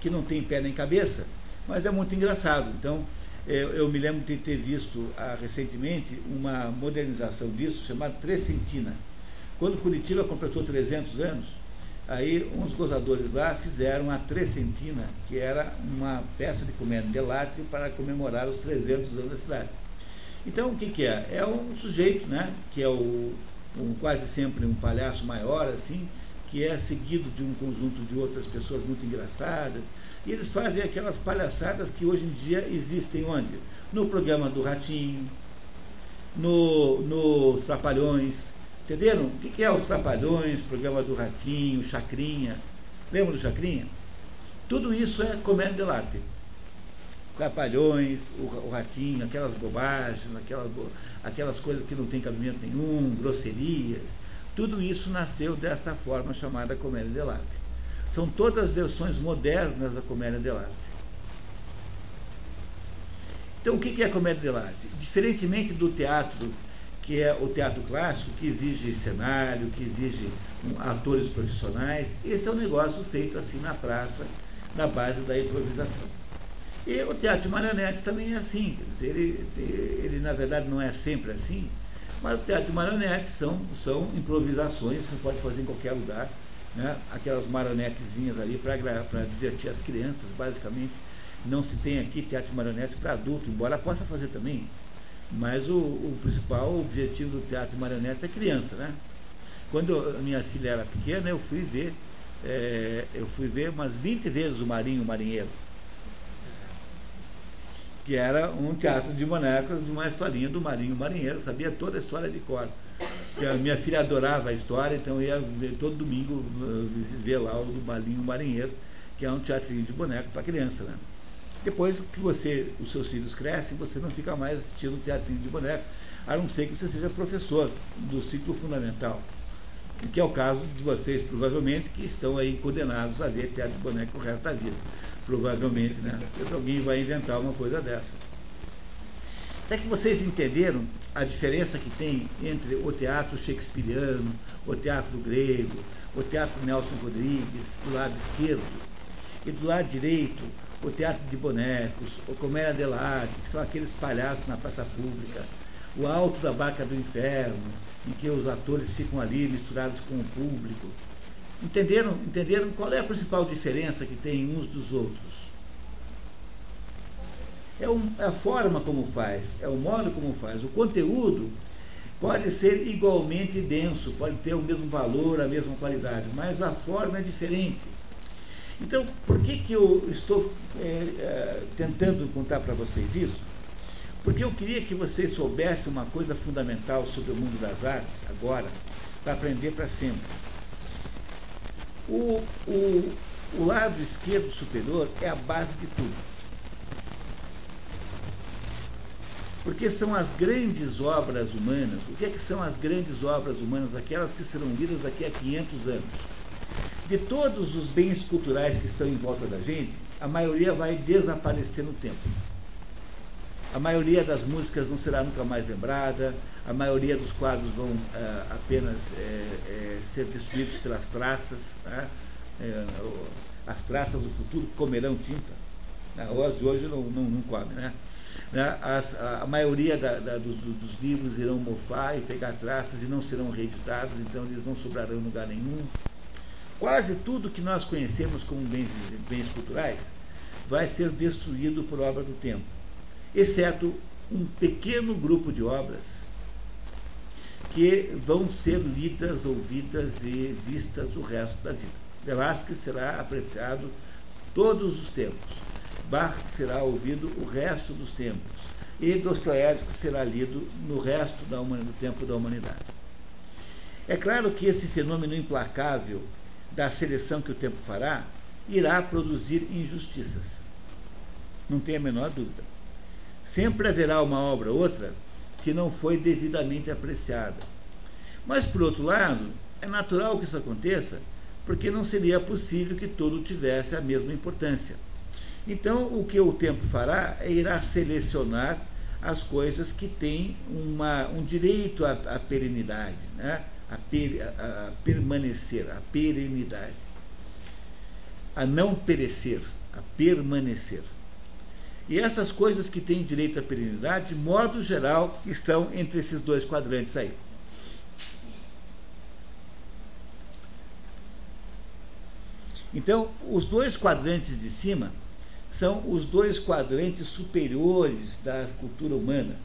Speaker 1: que não tem pé nem cabeça, mas é muito engraçado. Então, eu, eu me lembro de ter visto ah, recentemente uma modernização disso chamada Trecentina. Quando Curitiba completou 300 anos, aí uns gozadores lá fizeram a Trecentina, que era uma peça de comédia de arte para comemorar os 300 anos da cidade. Então, o que, que é? É um sujeito, né, que é o, um, quase sempre um palhaço maior, assim, que é seguido de um conjunto de outras pessoas muito engraçadas, e eles fazem aquelas palhaçadas que hoje em dia existem onde? No programa do Ratinho, no, no Trapalhões. Entenderam? O que é os Trapalhões, programa do Ratinho, Chacrinha? Lembra do Chacrinha? Tudo isso é comédia dell'arte. Trapalhões, o, o Ratinho, aquelas bobagens, aquelas, aquelas coisas que não tem cabimento nenhum, grosserias. Tudo isso nasceu desta forma chamada comédia dell'arte. São todas versões modernas da comédia dell'arte. Então, o que é a comédia dell'arte? Diferentemente do teatro, que é o teatro clássico, que exige cenário, que exige atores profissionais, esse é um negócio feito assim na praça, na base da improvisação. E o teatro de marionetes também é assim, quer dizer, ele, ele na verdade não é sempre assim, mas o teatro de marionetes são, são improvisações, você pode fazer em qualquer lugar, né? aquelas marionetezinhas ali para divertir as crianças, basicamente. Não se tem aqui teatro de marionetes para adulto, embora possa fazer também, mas o, o principal objetivo do teatro de marionetes é criança, né? Quando a minha filha era pequena, eu fui ver, é, eu fui ver umas 20 vezes o Marinho o Marinheiro que era um teatro de bonecos de uma historinha do Marinho Marinheiro, sabia toda a história de cor. A minha filha adorava a história, então ia todo domingo eh, ver lá o do Marinho Marinheiro, que é um teatrinho de boneco para criança. Né? Depois que você, os seus filhos crescem, você não fica mais assistindo teatrinho de boneco, a não ser que você seja professor do ciclo fundamental. Que é o caso de vocês, provavelmente, que estão aí condenados a ver teatro de boneco o resto da vida provavelmente, né? Porque alguém vai inventar uma coisa dessa. Será que vocês entenderam a diferença que tem entre o teatro shakespeariano, o teatro grego, o teatro Nelson Rodrigues, do lado esquerdo, e do lado direito, o teatro de bonecos, o comédia dell'arte, que são aqueles palhaços na praça pública, o alto da barca do inferno, em que os atores ficam ali misturados com o público, Entenderam, entenderam qual é a principal diferença que tem uns dos outros? É, um, é a forma como faz, é o modo como faz. O conteúdo pode ser igualmente denso, pode ter o mesmo valor, a mesma qualidade, mas a forma é diferente. Então, por que, que eu estou é, é, tentando contar para vocês isso? Porque eu queria que vocês soubessem uma coisa fundamental sobre o mundo das artes, agora, para aprender para sempre. O, o, o lado esquerdo superior é a base de tudo. Porque são as grandes obras humanas. O que, é que são as grandes obras humanas? Aquelas que serão lidas daqui a 500 anos. De todos os bens culturais que estão em volta da gente, a maioria vai desaparecer no tempo. A maioria das músicas não será nunca mais lembrada, a maioria dos quadros vão uh, apenas é, é, ser destruídos pelas traças, né? as traças do futuro comerão tinta. Né? As de hoje não, não, não comem. Né? né? As, a, a, maioria da, da, dos, dos, livros irão mofar e pegar traças e não serão reeditados, então eles não sobrarão em lugar nenhum. Quase tudo que nós conhecemos como bens, bens culturais vai ser destruído por obra do tempo, exceto um pequeno grupo de obras que vão ser lidas, ouvidas e vistas o resto da vida. Velázquez será apreciado todos os tempos. Bach será ouvido o resto dos tempos. E Dostoiévski será lido no resto da do tempo da humanidade. É claro que esse fenômeno implacável da seleção que o tempo fará irá produzir injustiças. Não tem a menor dúvida. Sempre haverá uma obra ou outra que não foi devidamente apreciada. Mas, por outro lado, é natural que isso aconteça, porque não seria possível que tudo tivesse a mesma importância. Então, o que o tempo fará é irá selecionar as coisas que têm uma, um direito à, à perenidade, né? a, per, a, a permanecer, a perenidade, a não perecer, a permanecer. E essas coisas que têm direito à perenidade, de modo geral, estão entre esses dois quadrantes aí. Então, os dois quadrantes de cima são os dois quadrantes superiores da cultura humana,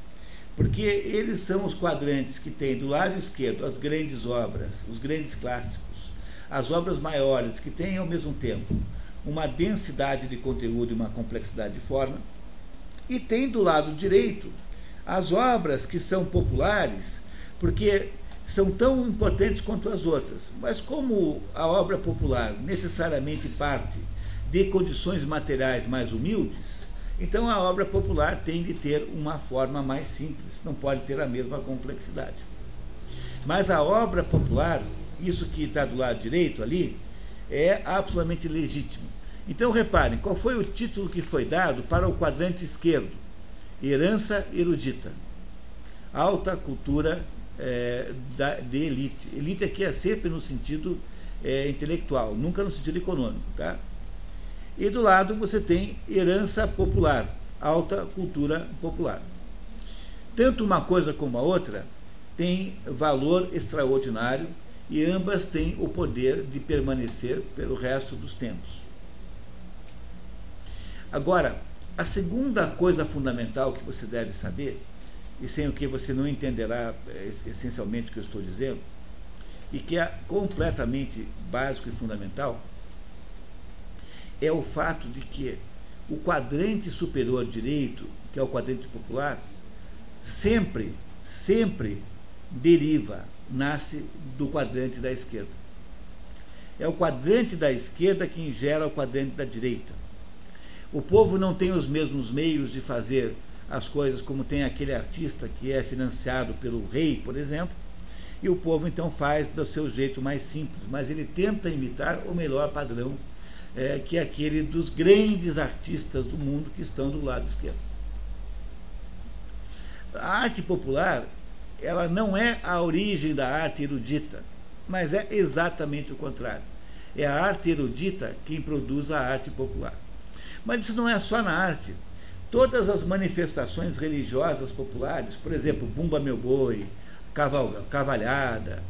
Speaker 1: porque eles são os quadrantes que têm do lado esquerdo as grandes obras, os grandes clássicos, as obras maiores que têm ao mesmo tempo uma densidade de conteúdo e uma complexidade de forma. E tem do lado direito as obras que são populares, porque são tão importantes quanto as outras. Mas como a obra popular necessariamente parte de condições materiais mais humildes, Então a obra popular tem de ter uma forma mais simples, não pode ter a mesma complexidade. Mas a obra popular, isso que está do lado direito ali, é absolutamente legítimo. Então reparem, qual foi o título que foi dado para o quadrante esquerdo? Herança erudita. Alta cultura é, da, de elite. Elite aqui é sempre no sentido é, intelectual, nunca no sentido econômico. Tá? E do lado você tem herança popular, alta cultura popular. Tanto uma coisa como a outra tem valor extraordinário e ambas têm o poder de permanecer pelo resto dos tempos. Agora, a segunda coisa fundamental que você deve saber, e sem o que você não entenderá é, essencialmente o que eu estou dizendo, e que é completamente básico e fundamental, é o fato de que o quadrante superior direito, que é o quadrante popular, sempre, sempre deriva, nasce do quadrante da esquerda. É o quadrante da esquerda que gera o quadrante da direita. O povo não tem os mesmos meios de fazer as coisas como tem aquele artista que é financiado pelo rei, por exemplo, e o povo então faz do seu jeito mais simples, mas ele tenta imitar o melhor padrão é, que é aquele dos grandes artistas do mundo que estão do lado esquerdo. A arte popular, ela não é a origem da arte erudita, mas é exatamente o contrário. É a arte erudita quem produz a arte popular. Mas isso não é só na arte. Todas as manifestações religiosas populares, por exemplo, Bumba Meu Boi, Cavalhada,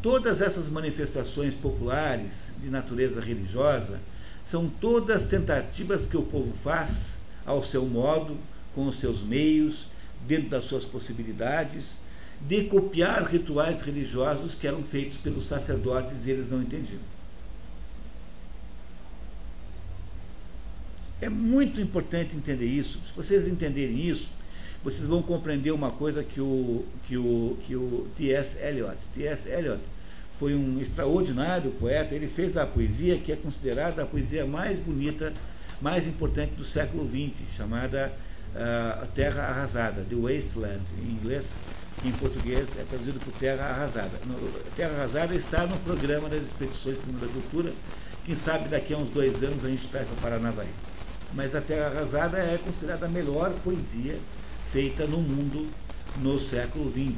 Speaker 1: todas essas manifestações populares de natureza religiosa, são todas tentativas que o povo faz ao seu modo, com os seus meios, dentro das suas possibilidades, de copiar rituais religiosos que eram feitos pelos sacerdotes e eles não entendiam. É muito importante entender isso. Se vocês entenderem isso, vocês vão compreender uma coisa que o, que o, que o T.S. Eliot, T.S. Eliot foi um extraordinário poeta, ele fez a poesia que é considerada a poesia mais bonita, mais importante do século XX, chamada uh, Terra Arrasada, The Wasteland, em inglês, que em português é traduzido por Terra Arrasada. No, Terra Arrasada está no programa das expedições para a cultura, quem sabe daqui a uns dois anos a gente vai para Paranavaí. Mas a Terra Arrasada é considerada a melhor poesia feita no mundo no século XX,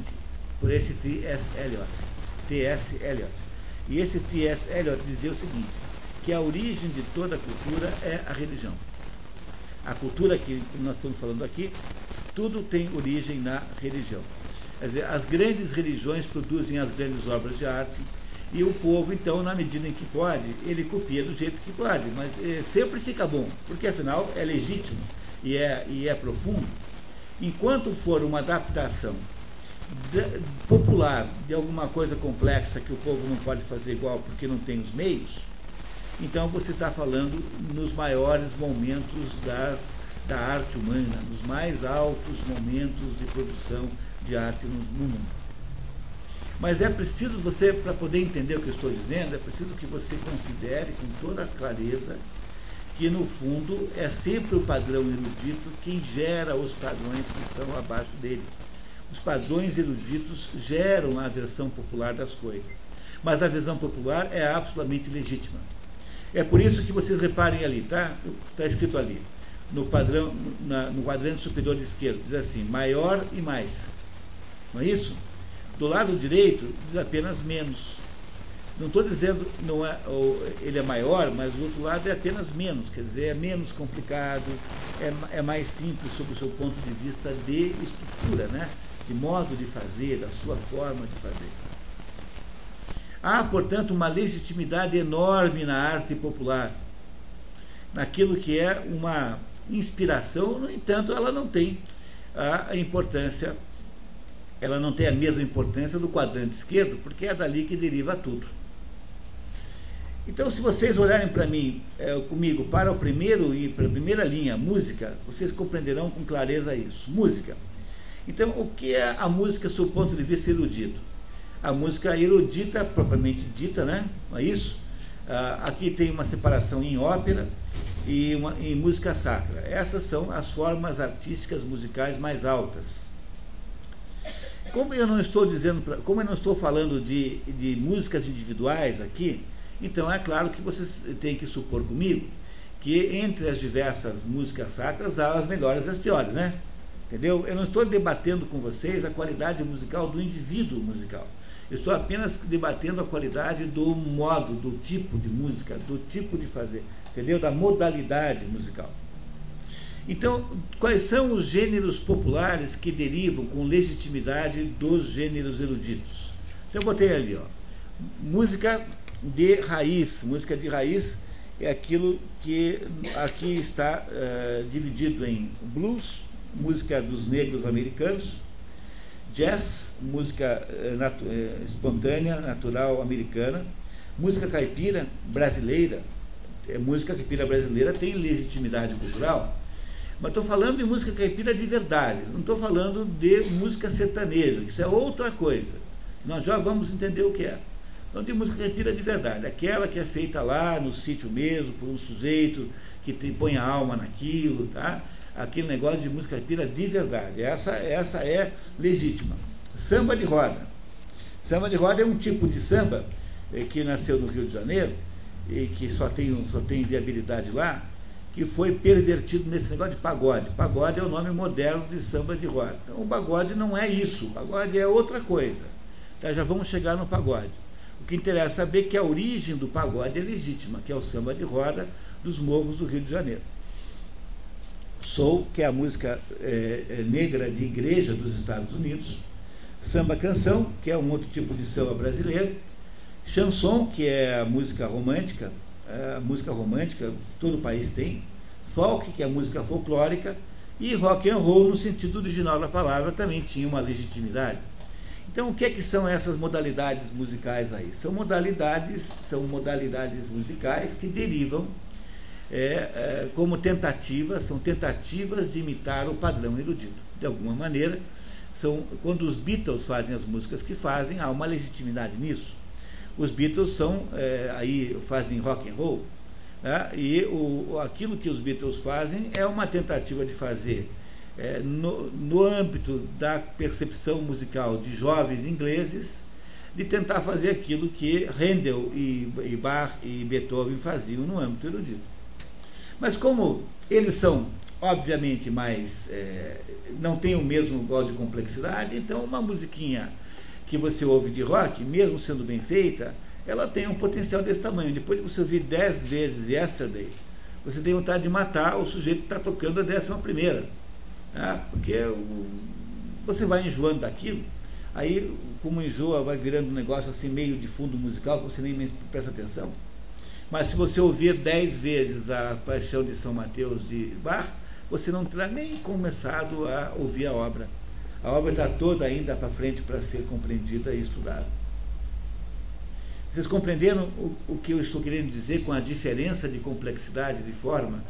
Speaker 1: por esse T.S. Eliot. T.S. Eliot. E esse T.S. Eliot dizia o seguinte, que a origem de toda cultura é a religião. A cultura que nós estamos falando aqui, tudo tem origem na religião. Quer dizer, as grandes religiões produzem as grandes obras de arte e o povo, então, na medida em que pode, ele copia do jeito que pode, mas é, sempre fica bom, porque afinal é legítimo e é, e é profundo. Enquanto for uma adaptação de, popular de alguma coisa complexa que o povo não pode fazer igual porque não tem os meios, então você está falando nos maiores momentos das, da arte humana, nos mais altos momentos de produção de arte no, no mundo. Mas é preciso você, para poder entender o que eu estou dizendo, é preciso que você considere com toda clareza que no fundo é sempre o padrão erudito quem gera os padrões que estão abaixo dele. Os padrões eruditos geram a versão popular das coisas. Mas a visão popular é absolutamente legítima. É por isso que vocês reparem ali, tá? Está escrito ali, no padrão, na, no quadrante superior esquerdo, diz assim, maior e mais. Não é isso? Do lado direito, diz apenas menos. Não estou dizendo não é, ele é maior, mas do outro lado é apenas menos, quer dizer, é menos complicado, é, é mais simples sob o seu ponto de vista de estrutura, né? de modo de fazer, da sua forma de fazer. Há, portanto, uma legitimidade enorme na arte popular, naquilo que é uma inspiração, no entanto, ela não tem a importância, ela não tem a mesma importância do quadrante esquerdo, porque é dali que deriva tudo. Então, se vocês olharem para mim, é, comigo, para o primeiro e para a primeira linha, música, vocês compreenderão com clareza isso. Música. Então, o que é a música sob o ponto de vista erudito? A música erudita, propriamente dita, né? Não é isso? Ah, aqui tem uma separação em ópera, e, uma, e música sacra. Essas são as formas artísticas musicais mais altas. Como eu não estou dizendo, pra, como eu não estou falando de, de músicas individuais aqui, então é claro que vocês têm que supor comigo que entre as diversas músicas sacras há as melhores e as piores, né? Entendeu? Eu não estou debatendo com vocês a qualidade musical do indivíduo musical. Estou apenas debatendo a qualidade do modo, do tipo de música, do tipo de fazer, entendeu? Da modalidade musical. Então, quais são os gêneros populares que derivam com legitimidade dos gêneros eruditos? Então, eu botei ali, ó, música de raiz. Música de raiz é aquilo que aqui está uh, dividido em blues, música dos negros americanos, jazz, música natu uh, espontânea, natural americana, música caipira brasileira, é, música caipira brasileira tem legitimidade cultural, mas estou falando de música caipira de verdade, não estou falando de música sertaneja, isso é outra coisa. Nós já vamos entender o que é. Então tem música caipira de verdade, aquela que é feita lá no sítio mesmo, por um sujeito que tem, põe a alma naquilo, tá? Aquele negócio de música caipira de verdade. Essa, essa é legítima. Samba de roda. Samba de roda é um tipo de samba eh, que nasceu no Rio de Janeiro e que só tem, só tem viabilidade lá, que foi pervertido nesse negócio de pagode. Pagode é o nome moderno de samba de roda. Então, o pagode não é isso, o pagode é outra coisa. Tá, já vamos chegar no pagode. O que interessa é saber que a origem do pagode é legítima, que é o samba de roda dos morros do Rio de Janeiro. Soul, que é a música é, é, negra de igreja dos Estados Unidos. Samba canção, que é um outro tipo de samba brasileiro. Chanson, que é a música romântica, é a música romântica todo o país tem. Folk, que é a música folclórica. E rock and roll, no sentido original da palavra, também tinha uma legitimidade. Então, o que, é que são essas modalidades musicais aí? São modalidades, são modalidades musicais que derivam é, é, como tentativas, são tentativas de imitar o padrão erudito. De alguma maneira, são quando os Beatles fazem as músicas que fazem, há uma legitimidade nisso. Os Beatles são é, aí fazem rock and roll, né? e o, aquilo que os Beatles fazem é uma tentativa de fazer é, no, no âmbito da percepção musical de jovens ingleses, de tentar fazer aquilo que Handel e, e Bach e Beethoven faziam no âmbito erudito. Mas como eles são, obviamente, mais. É, não têm o mesmo grau de complexidade, então uma musiquinha que você ouve de rock, mesmo sendo bem feita, ela tem um potencial desse tamanho. Depois de você ouvir dez vezes Yesterday, você tem vontade de matar o sujeito que está tocando a décima primeira né? porque você vai enjoando daquilo, aí como enjoa vai virando um negócio assim meio de fundo musical, que você nem presta atenção. Mas se você ouvir dez vezes a Paixão de São Mateus de Bar, você não terá nem começado a ouvir a obra. A obra está toda ainda para frente para ser compreendida e estudada. Vocês compreenderam o, o que eu estou querendo dizer com a diferença de complexidade de forma?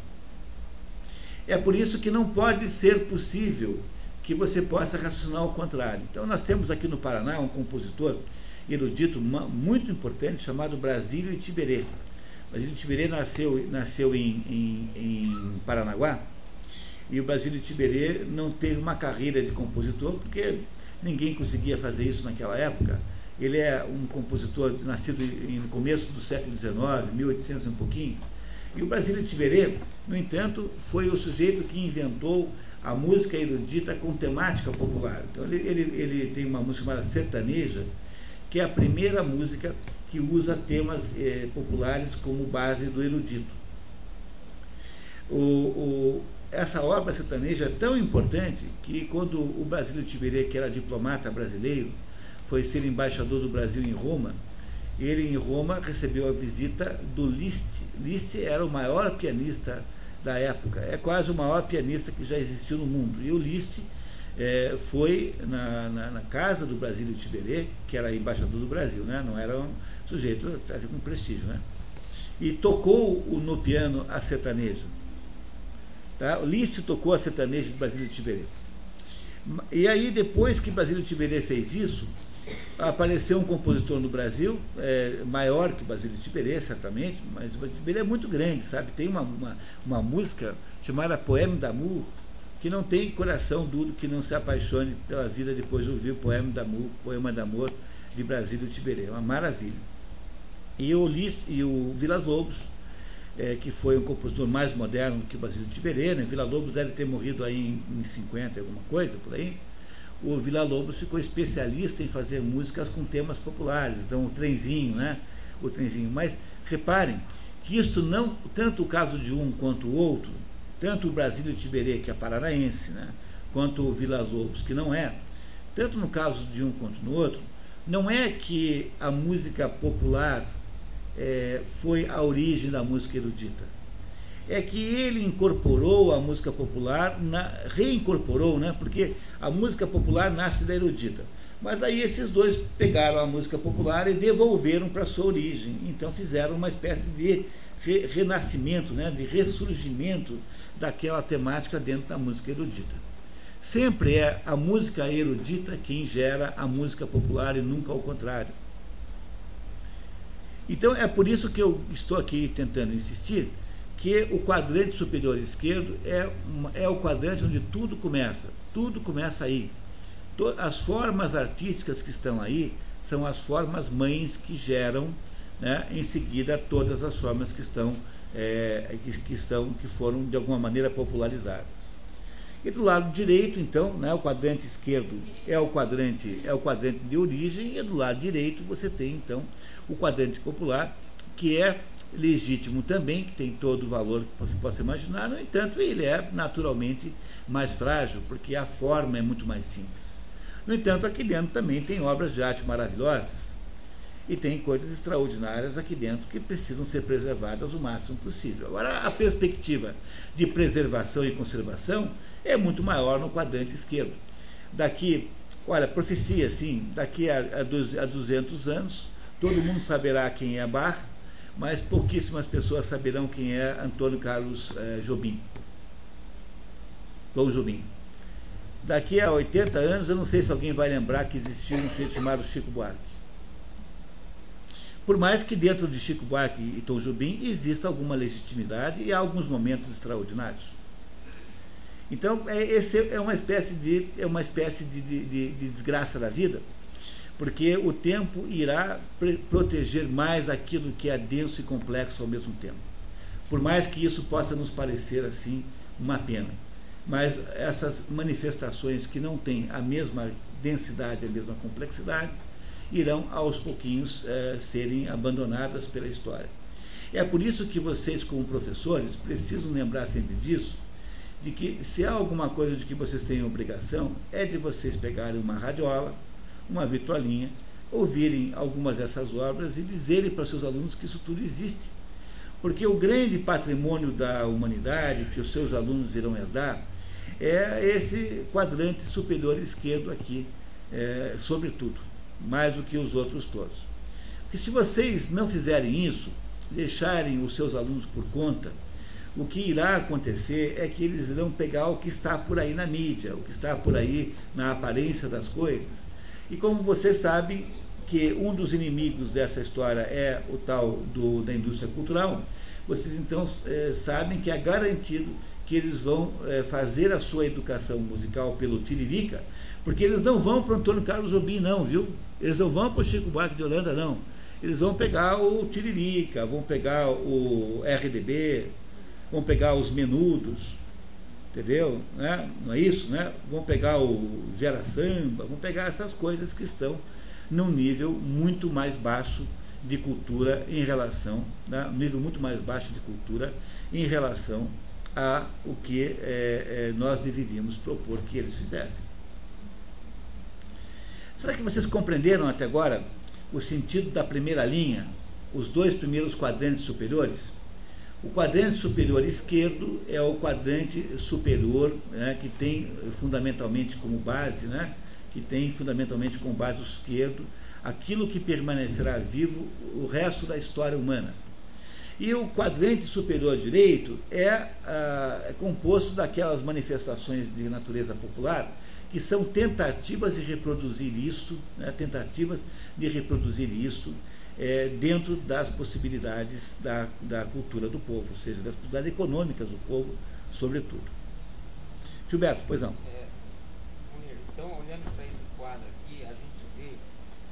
Speaker 1: É por isso que não pode ser possível que você possa raciocinar ao contrário. Então, nós temos aqui no Paraná um compositor erudito muito importante chamado Brasílio Itiberê. Brasílio Itiberê nasceu, nasceu em, em, em Paranaguá e o Brasílio Itiberê não teve uma carreira de compositor porque ninguém conseguia fazer isso naquela época. Ele é um compositor nascido no começo do século XIX, 1800 e um pouquinho, e o Brasílio Tiberê, no entanto, foi o sujeito que inventou a música erudita com temática popular. Então ele, ele, ele tem uma música chamada Sertaneja, que é a primeira música que usa temas eh, populares como base do erudito. O, o, essa obra sertaneja é tão importante que quando o Brasílio Tiberê, que era diplomata brasileiro, foi ser embaixador do Brasil em Roma, ele em Roma recebeu a visita do Liszt. Liszt era o maior pianista da época, é quase o maior pianista que já existiu no mundo. E o Liszt é, foi na, na, na, casa do Brasílio Tiberê, que era embaixador do Brasil, né? não era um sujeito com prestígio, né? e tocou no piano a sertaneja. Tá? O Liszt tocou a sertaneja do Brasílio Tiberê. E aí, depois que Brasílio Tiberê fez isso, apareceu um compositor no Brasil, é, maior que Basílio Tiberê, certamente, mas o Tiberê é muito grande, sabe? Tem uma, uma, uma música chamada Poema d'Amour, que não tem coração duro que não se apaixone pela vida depois de ouvir o Poema d'Amour, Poema d'Amor de Basílio Tiberê. É uma maravilha. E o, Liz, e o Vila Lobos, é, que foi um compositor mais moderno que o Basílio Tiberê, né? Vila Lobos deve ter morrido aí em, em 50, alguma coisa, por aí o Vila Lobos ficou especialista em fazer músicas com temas populares, então o trenzinho, né? O trenzinho. Mas reparem que isto não, tanto o caso de um quanto o outro, tanto o Brasílio Tiberê, que é paranaense, né? quanto o Vila Lobos, que não é, tanto no caso de um quanto no outro, não é que a música popular é, foi a origem da música erudita é que ele incorporou a música popular, na, reincorporou, né? porque a música popular nasce da erudita. Mas aí esses dois pegaram a música popular e devolveram para sua origem. Então fizeram uma espécie de re, renascimento, né? de ressurgimento daquela temática dentro da música erudita. Sempre é a música erudita quem gera a música popular e nunca ao contrário. Então é por isso que eu estou aqui tentando insistir que o quadrante superior esquerdo é, é o quadrante onde tudo começa. Tudo começa aí. As formas artísticas que estão aí são as formas mães que geram, né, em seguida, todas as formas que estão, é, que, que, estão, que foram de alguma maneira popularizadas. E do lado direito, então, né, o quadrante esquerdo é o quadrante é o quadrante de origem e do lado direito você tem então o quadrante popular, que é legítimo também, que tem todo o valor que você possa imaginar, no entanto, ele é naturalmente mais frágil, porque a forma é muito mais simples. No entanto, aqui dentro também tem obras de arte maravilhosas e tem coisas extraordinárias aqui dentro que precisam ser preservadas o máximo possível. Agora, a perspectiva de preservação e conservação é muito maior no quadrante esquerdo. Daqui, olha, profecia, sim, daqui a, a, a 200 anos, todo mundo saberá quem é Bach, mas pouquíssimas pessoas saberão quem é Antônio Carlos eh, Jobim. Ou Jobim. Daqui a 80 anos, eu não sei se alguém vai lembrar que existiu um sujeito chamado Chico Buarque. Por mais que dentro de Chico Buarque e Tom Jobim exista alguma legitimidade e há alguns momentos extraordinários. Então, é, esse é uma espécie de, é uma espécie de, de, de desgraça da vida porque o tempo irá proteger mais aquilo que é denso e complexo ao mesmo tempo. Por mais que isso possa nos parecer assim uma pena. Mas essas manifestações que não têm a mesma densidade, a mesma complexidade, irão aos pouquinhos é, serem abandonadas pela história. É por isso que vocês, como professores, precisam lembrar sempre disso, de que se há alguma coisa de que vocês têm obrigação, é de vocês pegarem uma radiola, uma vitrolinha, ouvirem algumas dessas obras e dizerem para seus alunos que isso tudo existe. Porque o grande patrimônio da humanidade que os seus alunos irão herdar é esse quadrante superior esquerdo aqui, é, sobretudo, mais do que os outros todos. Porque se vocês não fizerem isso, deixarem os seus alunos por conta, o que irá acontecer é que eles irão pegar o que está por aí na mídia, o que está por aí na aparência das coisas, e como vocês sabem que um dos inimigos dessa história é o tal do, da indústria cultural, vocês então é, sabem que é garantido que eles vão é, fazer a sua educação musical pelo Tiririca, porque eles não vão para o Antônio Carlos Jobim, não, viu? Eles não vão para o Chico Buarque de Holanda, não. Eles vão pegar o Tiririca, vão pegar o RDB, vão pegar os menudos, entendeu? Né? Não é isso, né? Vão pegar o Vera Samba, vão pegar essas coisas que estão num nível muito mais baixo de cultura em relação, né? um nível muito mais baixo de cultura em relação a o que é, é, nós deveríamos propor que eles fizessem. Será que vocês compreenderam até agora o sentido da primeira linha, os dois primeiros quadrantes superiores? O quadrante superior esquerdo é o quadrante superior né, que tem fundamentalmente como base, né, que tem fundamentalmente como base o esquerdo, aquilo que permanecerá vivo o resto da história humana. E o quadrante superior direito é, ah, é composto daquelas manifestações de natureza popular que são tentativas de reproduzir isto, né, tentativas de reproduzir isto é, dentro das possibilidades da, da cultura do povo, ou seja, das possibilidades econômicas do povo, sobretudo. Gilberto, pois não. É,
Speaker 2: então, olhando para esse quadro aqui, a gente vê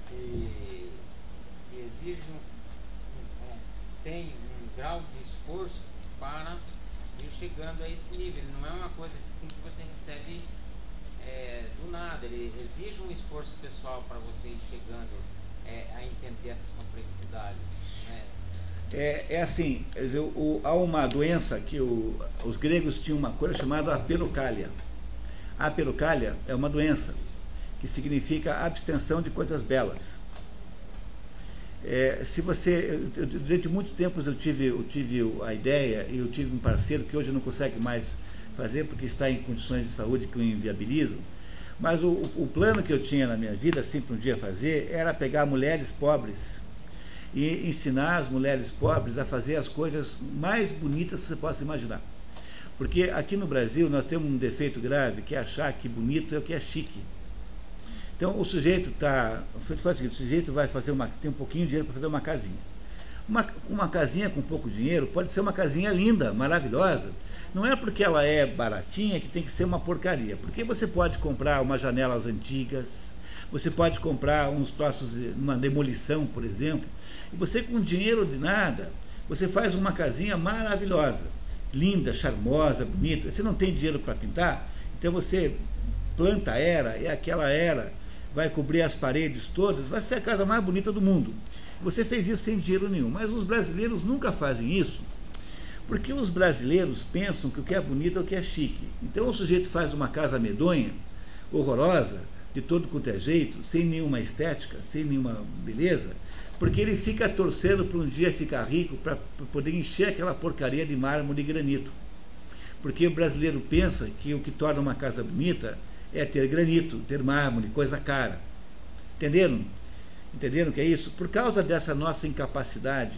Speaker 2: que, que exige um, um, tem um grau de esforço para ir chegando a esse nível. Não é uma coisa que sim que você recebe é, do nada. Ele exige um esforço pessoal para você ir chegando é, a entender essas complexidades. Né?
Speaker 1: É, é assim, dizer, o, há uma doença que o, os gregos tinham uma coisa chamada apelucália. A apelucália é uma doença que significa abstenção de coisas belas. É, se você, eu, durante muitos tempos eu tive, eu tive a ideia e eu tive um parceiro que hoje não consegue mais fazer porque está em condições de saúde que o inviabilizam, mas o, o plano que eu tinha na minha vida, assim, para um dia fazer, era pegar mulheres pobres e ensinar as mulheres pobres a fazer as coisas mais bonitas que você possa imaginar. Porque aqui no Brasil nós temos um defeito grave que é achar que bonito é o que é chique. Então o sujeito está. Faz o seguinte, o sujeito vai fazer uma. tem um pouquinho de dinheiro para fazer uma casinha. Uma, uma casinha com pouco dinheiro pode ser uma casinha linda, maravilhosa, não é porque ela é baratinha que tem que ser uma porcaria. Porque você pode comprar umas janelas antigas, você pode comprar uns troços, uma demolição, por exemplo, e você com dinheiro de nada, você faz uma casinha maravilhosa, linda, charmosa, bonita. Você não tem dinheiro para pintar, então você planta era, e aquela era vai cobrir as paredes todas, vai ser a casa mais bonita do mundo. Você fez isso sem dinheiro nenhum, mas os brasileiros nunca fazem isso porque os brasileiros pensam que o que é bonito é o que é chique. Então o sujeito faz uma casa medonha, horrorosa, de todo quanto é jeito, sem nenhuma estética, sem nenhuma beleza, porque ele fica torcendo para um dia ficar rico para poder encher aquela porcaria de mármore e granito. Porque o brasileiro pensa que o que torna uma casa bonita é ter granito, ter mármore, coisa cara. Entenderam? Entenderam o que é isso? Por causa dessa nossa incapacidade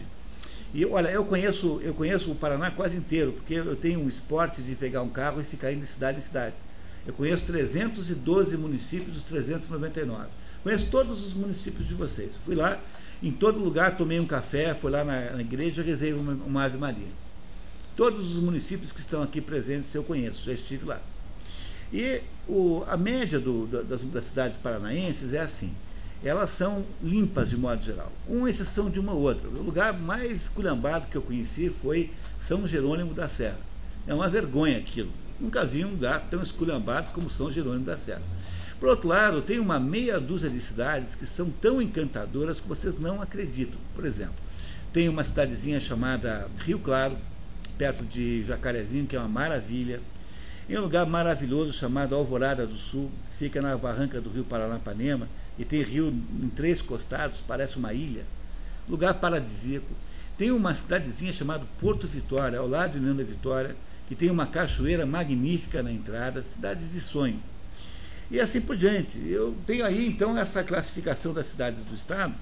Speaker 1: e olha, eu conheço, eu conheço o Paraná quase inteiro, porque eu tenho um esporte de pegar um carro e ficar indo de cidade em cidade. Eu conheço 312 municípios dos 399. Conheço todos os municípios de vocês. Fui lá, em todo lugar, tomei um café, fui lá na, na igreja e rezei uma, uma Ave Maria. Todos os municípios que estão aqui presentes eu conheço, já estive lá. E o, a média do, das, das cidades paranaenses é assim elas são limpas de modo geral, com exceção de uma outra. O lugar mais esculhambado que eu conheci foi São Jerônimo da Serra. É uma vergonha aquilo. Nunca vi um lugar tão esculhambado como São Jerônimo da Serra. Por outro lado, tem uma meia dúzia de cidades que são tão encantadoras que vocês não acreditam. Por exemplo, tem uma cidadezinha chamada Rio Claro, perto de Jacarezinho, que é uma maravilha. Em um lugar maravilhoso chamado Alvorada do Sul, fica na barranca do rio Paranapanema, e tem rio em três costados, parece uma ilha, lugar paradisíaco. Tem uma cidadezinha chamada Porto Vitória, ao lado de Nanda Vitória, que tem uma cachoeira magnífica na entrada, cidades de sonho. E assim por diante. Eu tenho aí então essa classificação das cidades do estado.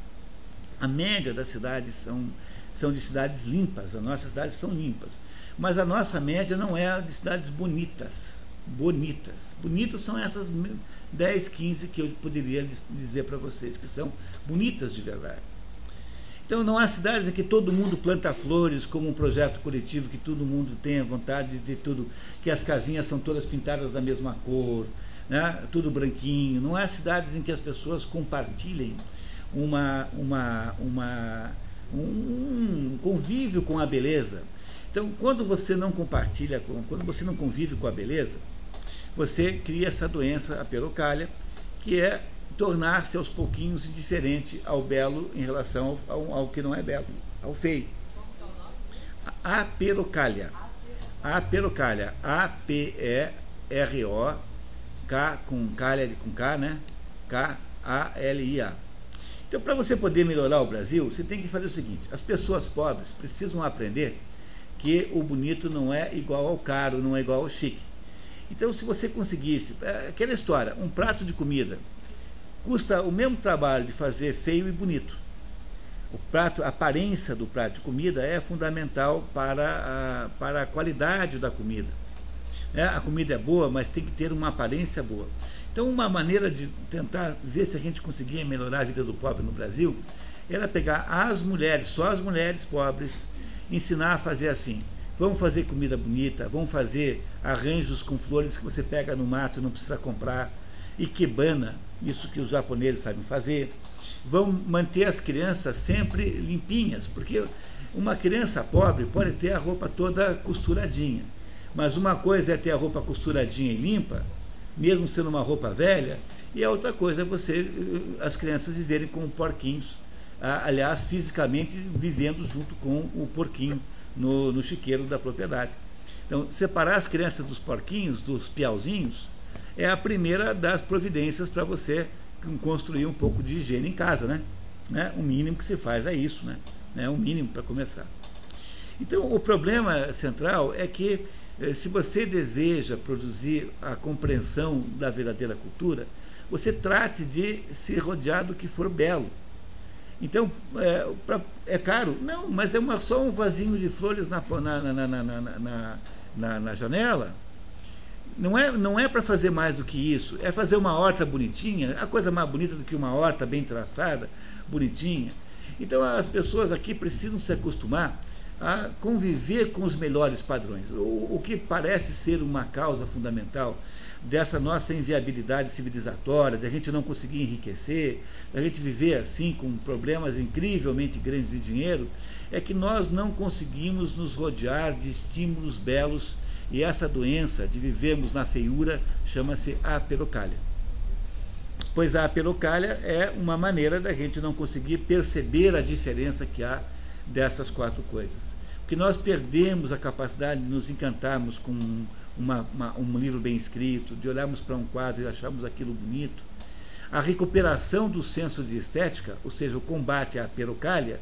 Speaker 1: A média das cidades são, são de cidades limpas, as nossas cidades são limpas. Mas a nossa média não é de cidades bonitas. Bonitas. Bonitas são essas 10, 15 que eu poderia dizer para vocês, que são bonitas de verdade. Então não há cidades em que todo mundo planta flores como um projeto coletivo, que todo mundo tenha vontade de tudo, que as casinhas são todas pintadas da mesma cor, né? tudo branquinho. Não há cidades em que as pessoas compartilhem uma, uma, uma, um convívio com a beleza. Então, quando você não compartilha, quando você não convive com a beleza, você cria essa doença, a perocalha, que é tornar-se aos pouquinhos indiferente ao belo em relação ao, ao, que não é belo, ao feio. A perocalha. A perocalha. A-P-E-R-O-K com calha com K, né? K-A-L-I-A. Então, para você poder melhorar o Brasil, você tem que fazer o seguinte: as pessoas pobres precisam aprender que o bonito não é igual ao caro, não é igual ao chique. Então, se você conseguisse, é aquela história, um prato de comida custa o mesmo trabalho de fazer feio e bonito. O prato, a aparência do prato de comida é fundamental para a, para a qualidade da comida. É, a comida é boa, mas tem que ter uma aparência boa. Então, uma maneira de tentar ver se a gente conseguia melhorar a vida do pobre no Brasil era pegar as mulheres, só as mulheres pobres, ensinar a fazer assim. Vamos fazer comida bonita, vamos fazer arranjos com flores que você pega no mato e não precisa comprar. Ikebana, isso que os japoneses sabem fazer. Vamos manter as crianças sempre limpinhas, porque uma criança pobre pode ter a roupa toda costuradinha. Mas uma coisa é ter a roupa costuradinha e limpa, mesmo sendo uma roupa velha, e a outra coisa é você, eh, as crianças viverem como porquinhos, aliás, fisicamente vivendo junto com o porquinho no, no chiqueiro da propriedade. Então, separar as crianças dos porquinhos, dos piauzinhos, é a primeira das providências para você construir um pouco de higiene em casa, né? né? O mínimo que se faz é isso, né? É o mínimo para começar. Então, o problema central é que eh, se você deseja produzir a compreensão da verdadeira cultura, você trate de se rodear do que for belo. Então, é, pra, é caro? Não, mas é uma, só um vasinho de flores na, na, na, na, na janela. Não é, não é para fazer mais do que isso, é fazer uma horta bonitinha, a coisa mais bonita do que uma horta bem traçada, bonitinha. Então as pessoas aqui precisam se acostumar a conviver com os melhores padrões. O, o que parece ser uma causa fundamental dessa nossa inviabilidade civilizatória, da gente não conseguir enriquecer, da gente viver assim com problemas incrivelmente grandes de dinheiro, é que nós não conseguimos nos rodear de estímulos belos e essa doença de vivermos na feiura chama-se aperocalha. Pois a aperocalha é uma maneira da gente não conseguir perceber a diferença que há dessas quatro coisas. Porque nós perdemos a capacidade de nos encantarmos com uma, uma, um livro bem escrito, de olharmos para um quadro e acharmos aquilo bonito. A recuperação do senso de estética, ou seja, o combate à perocalha,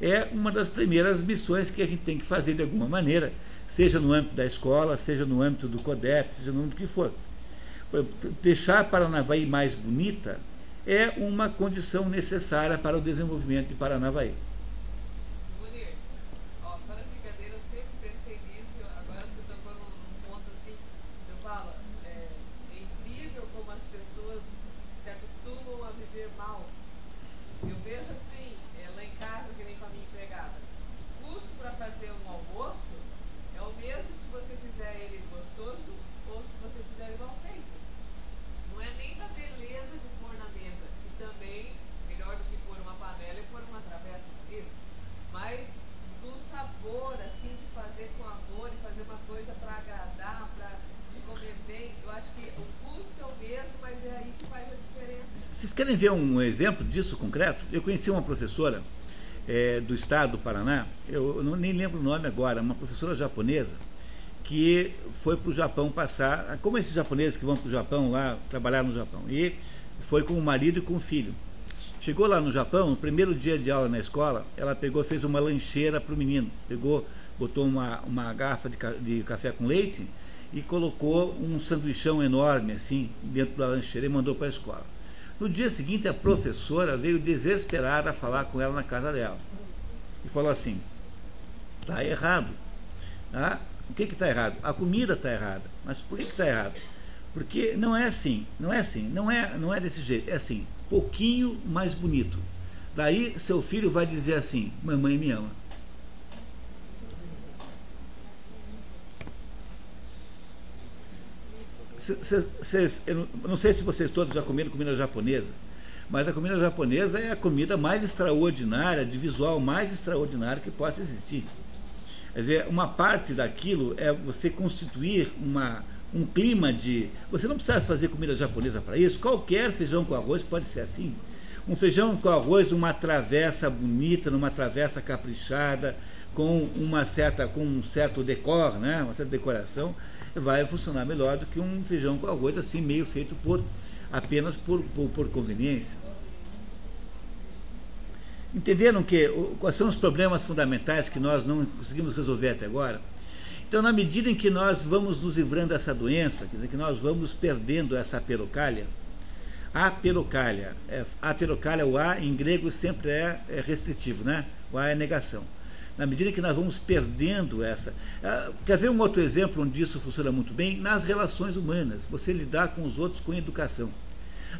Speaker 1: é uma das primeiras missões que a gente tem que fazer de alguma maneira, seja no âmbito da escola, seja no âmbito do CODEP, seja no âmbito que for. Deixar Paranavaí mais bonita é uma condição necessária para o desenvolvimento de Paranavaí. Querem ver um exemplo disso concreto? Eu conheci uma professora é, do estado do Paraná, eu não, nem lembro o nome agora, uma professora japonesa, que foi para o Japão passar, como esses japoneses que vão para o Japão lá, trabalhar no Japão, e foi com o marido e com o filho. Chegou lá no Japão, no primeiro dia de aula na escola, ela pegou fez uma lancheira para o menino. Pegou, botou uma, uma garrafa de, de café com leite e colocou um sanduichão enorme assim dentro da lancheira e mandou para a escola. No dia seguinte, a professora veio desesperada falar com ela na casa dela. E falou assim: está errado. Ah, o que está errado? A comida está errada. Mas por que está errado? Porque não é assim, não é assim, não é, não é desse jeito, é assim, pouquinho mais bonito. Daí seu filho vai dizer assim: Mamãe me ama. Eu não sei se vocês todos já comeram comida japonesa, mas a comida japonesa é a comida mais extraordinária, de visual mais extraordinário que possa existir. Quer dizer, uma parte daquilo é você constituir uma, um clima de. Você não precisa fazer comida japonesa para isso, qualquer feijão com arroz pode ser assim. Um feijão com arroz, uma travessa bonita, numa travessa caprichada, com uma certa, com um certo decor, né? uma certa decoração vai funcionar melhor do que um feijão com arroz assim, meio feito por apenas por, por, por conveniência. Entenderam que quais são os problemas fundamentais que nós não conseguimos resolver até agora? Então, na medida em que nós vamos nos livrando dessa doença, quer dizer, que nós vamos perdendo essa perocalha, a perocalha, é, a perocalha, o A em grego sempre é, é restritivo, né? O A é negação. Na medida que nós vamos perdendo essa. Ah, quer ver um outro exemplo onde isso funciona muito bem? Nas relações humanas, você lidar com os outros com educação.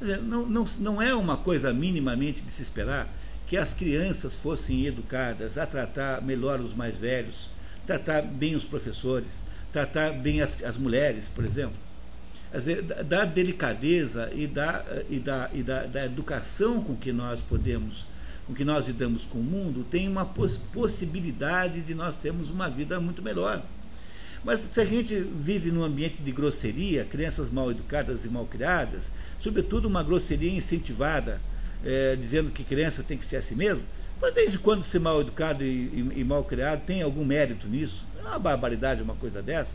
Speaker 1: Dizer, não, não, não é uma coisa minimamente de se esperar que as crianças fossem educadas a tratar melhor os mais velhos, tratar bem os professores, tratar bem as, as mulheres, por exemplo. Dizer, da delicadeza e, da, e, da, e da, da educação com que nós podemos com que nós lidamos com o mundo, tem uma poss possibilidade de nós termos uma vida muito melhor. Mas se a gente vive num ambiente de grosseria, crianças mal educadas e mal criadas, sobretudo uma grosseria incentivada, é, dizendo que criança tem que ser assim mesmo, mas desde quando ser mal educado e, e, e mal criado tem algum mérito nisso? É uma barbaridade uma coisa dessa.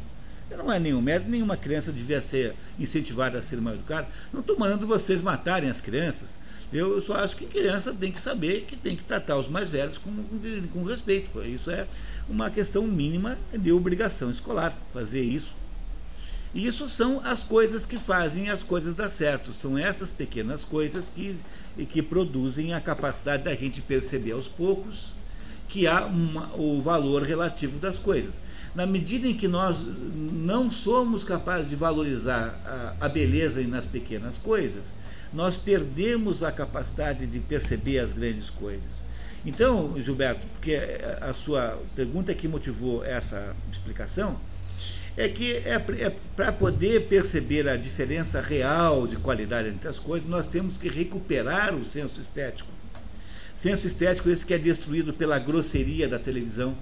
Speaker 1: Não é nenhum mérito, nenhuma criança devia ser incentivada a ser mal educada. Não estou mandando vocês matarem as crianças. Eu só acho que criança tem que saber que tem que tratar os mais velhos com, com respeito. Isso é uma questão mínima de obrigação escolar, fazer isso. E isso são as coisas que fazem as coisas dar certo. São essas pequenas coisas que, que produzem a capacidade da gente perceber aos poucos que há uma, o valor relativo das coisas. Na medida em que nós não somos capazes de valorizar a, a beleza nas pequenas coisas, nós perdemos a capacidade de perceber as grandes coisas. Então, Gilberto, porque a sua pergunta que motivou essa explicação é que é, é para poder perceber a diferença real de qualidade entre as coisas, nós temos que recuperar o senso estético. Senso estético esse que é destruído pela grosseria da televisão,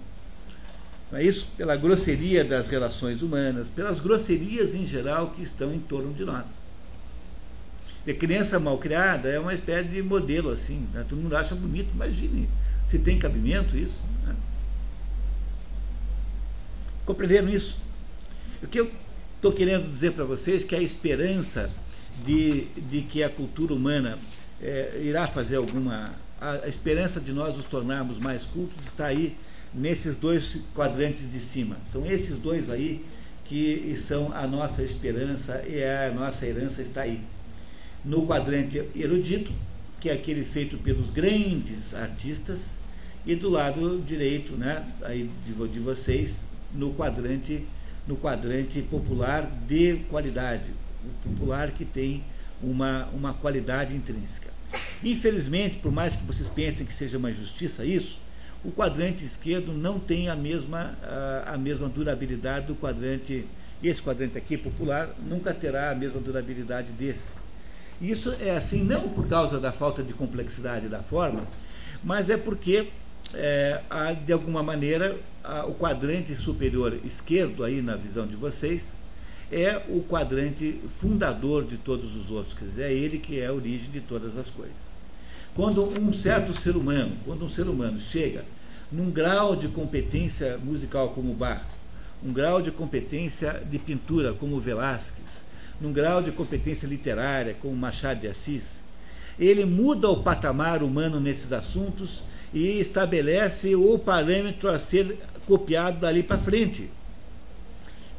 Speaker 1: não é isso? Pela grosseria das relações humanas, pelas grosserias em geral que estão em torno de nós. E criança mal criada é uma espécie de modelo assim, né? todo mundo acha bonito, imagine se tem cabimento isso. Né? Compreenderam isso? O que eu estou querendo dizer para vocês é que a esperança de, de que a cultura humana é, irá fazer alguma. A, a esperança de nós nos tornarmos mais cultos está aí nesses dois quadrantes de cima. São esses dois aí que são a nossa esperança e a nossa herança está aí no quadrante erudito, que é aquele feito pelos grandes artistas, e do lado direito, né, aí de, de vocês, no quadrante no quadrante popular de qualidade, o popular que tem uma, uma qualidade intrínseca. Infelizmente, por mais que vocês pensem que seja uma injustiça isso, o quadrante esquerdo não tem a mesma, a, a mesma durabilidade do quadrante, esse quadrante aqui popular nunca terá a mesma durabilidade desse. Isso é assim não por causa da falta de complexidade da forma, mas é porque, é, há, de alguma maneira, a, o quadrante superior esquerdo, aí na visão de vocês, é o quadrante fundador de todos os outros, quer dizer, é ele que é a origem de todas as coisas. Quando um certo ser humano, quando um ser humano chega num grau de competência musical como Bach, um grau de competência de pintura como Velázquez, num grau de competência literária, como Machado de Assis, ele muda o patamar humano nesses assuntos e estabelece o parâmetro a ser copiado dali para frente.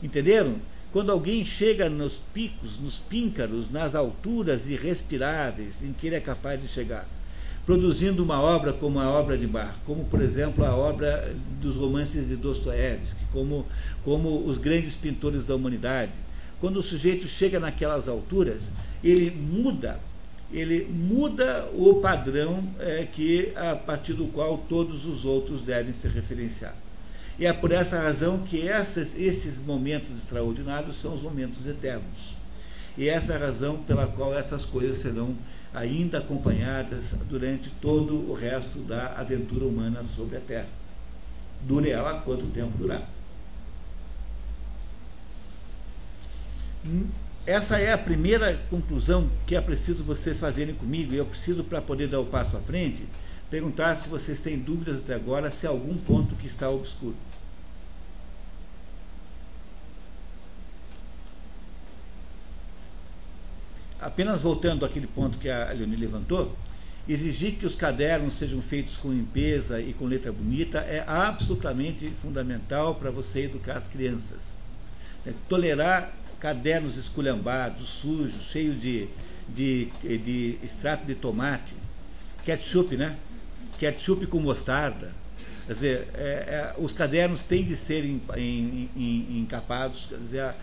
Speaker 1: Entenderam? Quando alguém chega nos picos, nos píncaros, nas alturas irrespiráveis em que ele é capaz de chegar, produzindo uma obra como a obra de Bach, como por exemplo a obra dos romances de Dostoiévski, como, como os grandes pintores da humanidade, quando o sujeito chega naquelas alturas, ele muda, ele muda o padrão é, que a partir do qual todos os outros devem se referenciar. E é por essa razão que essas, esses momentos extraordinários são os momentos eternos. E essa é a razão pela qual essas coisas serão ainda acompanhadas durante todo o resto da aventura humana sobre a Terra. Dure ela quanto tempo durar. Essa é a primeira conclusão que é preciso vocês fazerem comigo, e eu preciso, para poder dar o passo à frente, perguntar se vocês têm dúvidas até agora, se há algum ponto que está obscuro. Apenas voltando àquele ponto que a Leonie levantou, exigir que os cadernos sejam feitos com limpeza e com letra bonita é absolutamente fundamental para você educar as crianças. É, tolerar cadernos esculhambados, sujos, cheios de, de, de extrato de tomate, ketchup, né? Ketchup com mostarda, Quer dizer, é, é, os cadernos têm de ser encapados, quer dizer, a,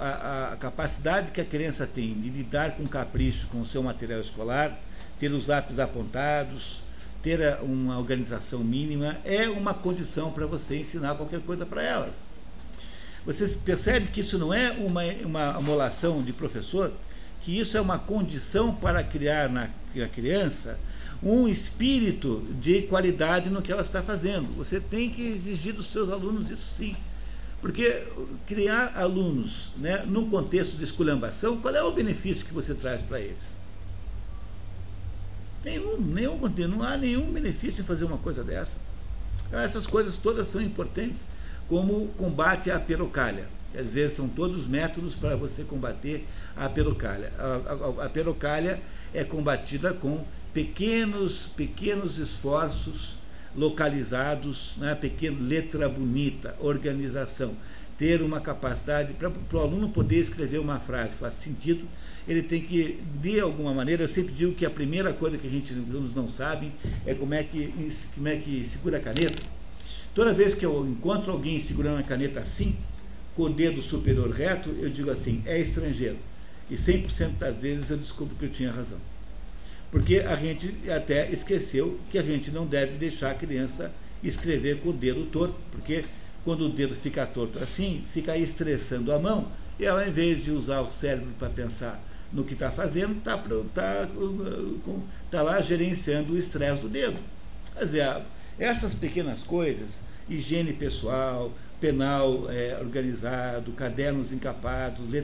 Speaker 1: a, a, capacidade que a criança tem de lidar com capricho com o seu material escolar, ter os lápis apontados, ter uma organização mínima, é uma condição para você ensinar qualquer coisa para elas. Você percebe que isso não é uma, uma amolação de professor, que isso é uma condição para criar na, na criança um espírito de qualidade no que ela está fazendo. Você tem que exigir dos seus alunos isso sim. Porque criar alunos né, num contexto de esculhambação, qual é o benefício que você traz para eles? Nenhum, nenhum, não há nenhum benefício em fazer uma coisa dessa. Essas coisas todas são importantes, como combate à perocalha. Quer dizer, são todos métodos para você combater a perocalha. A, a, a perocalha é combatida com pequenos, pequenos esforços localizados, né, pequena letra bonita, organização, ter uma capacidade para o aluno poder escrever uma frase que faz sentido, ele tem que, de alguma maneira, eu sempre digo que a primeira coisa que a gente alunos não sabem é como é que como é que segura a caneta. Toda vez que eu encontro alguém segurando a caneta assim, com o dedo superior reto, eu digo assim, é estrangeiro. E 100% das vezes eu descubro que eu tinha razão. Porque a gente até esqueceu que a gente não deve deixar a criança escrever com o dedo torto, porque quando o dedo fica torto assim, fica estressando a mão, e ela, em vez de usar o cérebro para pensar no que está fazendo, está tá, tá lá gerenciando o estresse do dedo. Quer dizer, essas pequenas coisas, higiene pessoal, penal é, organizado, cadernos encapados,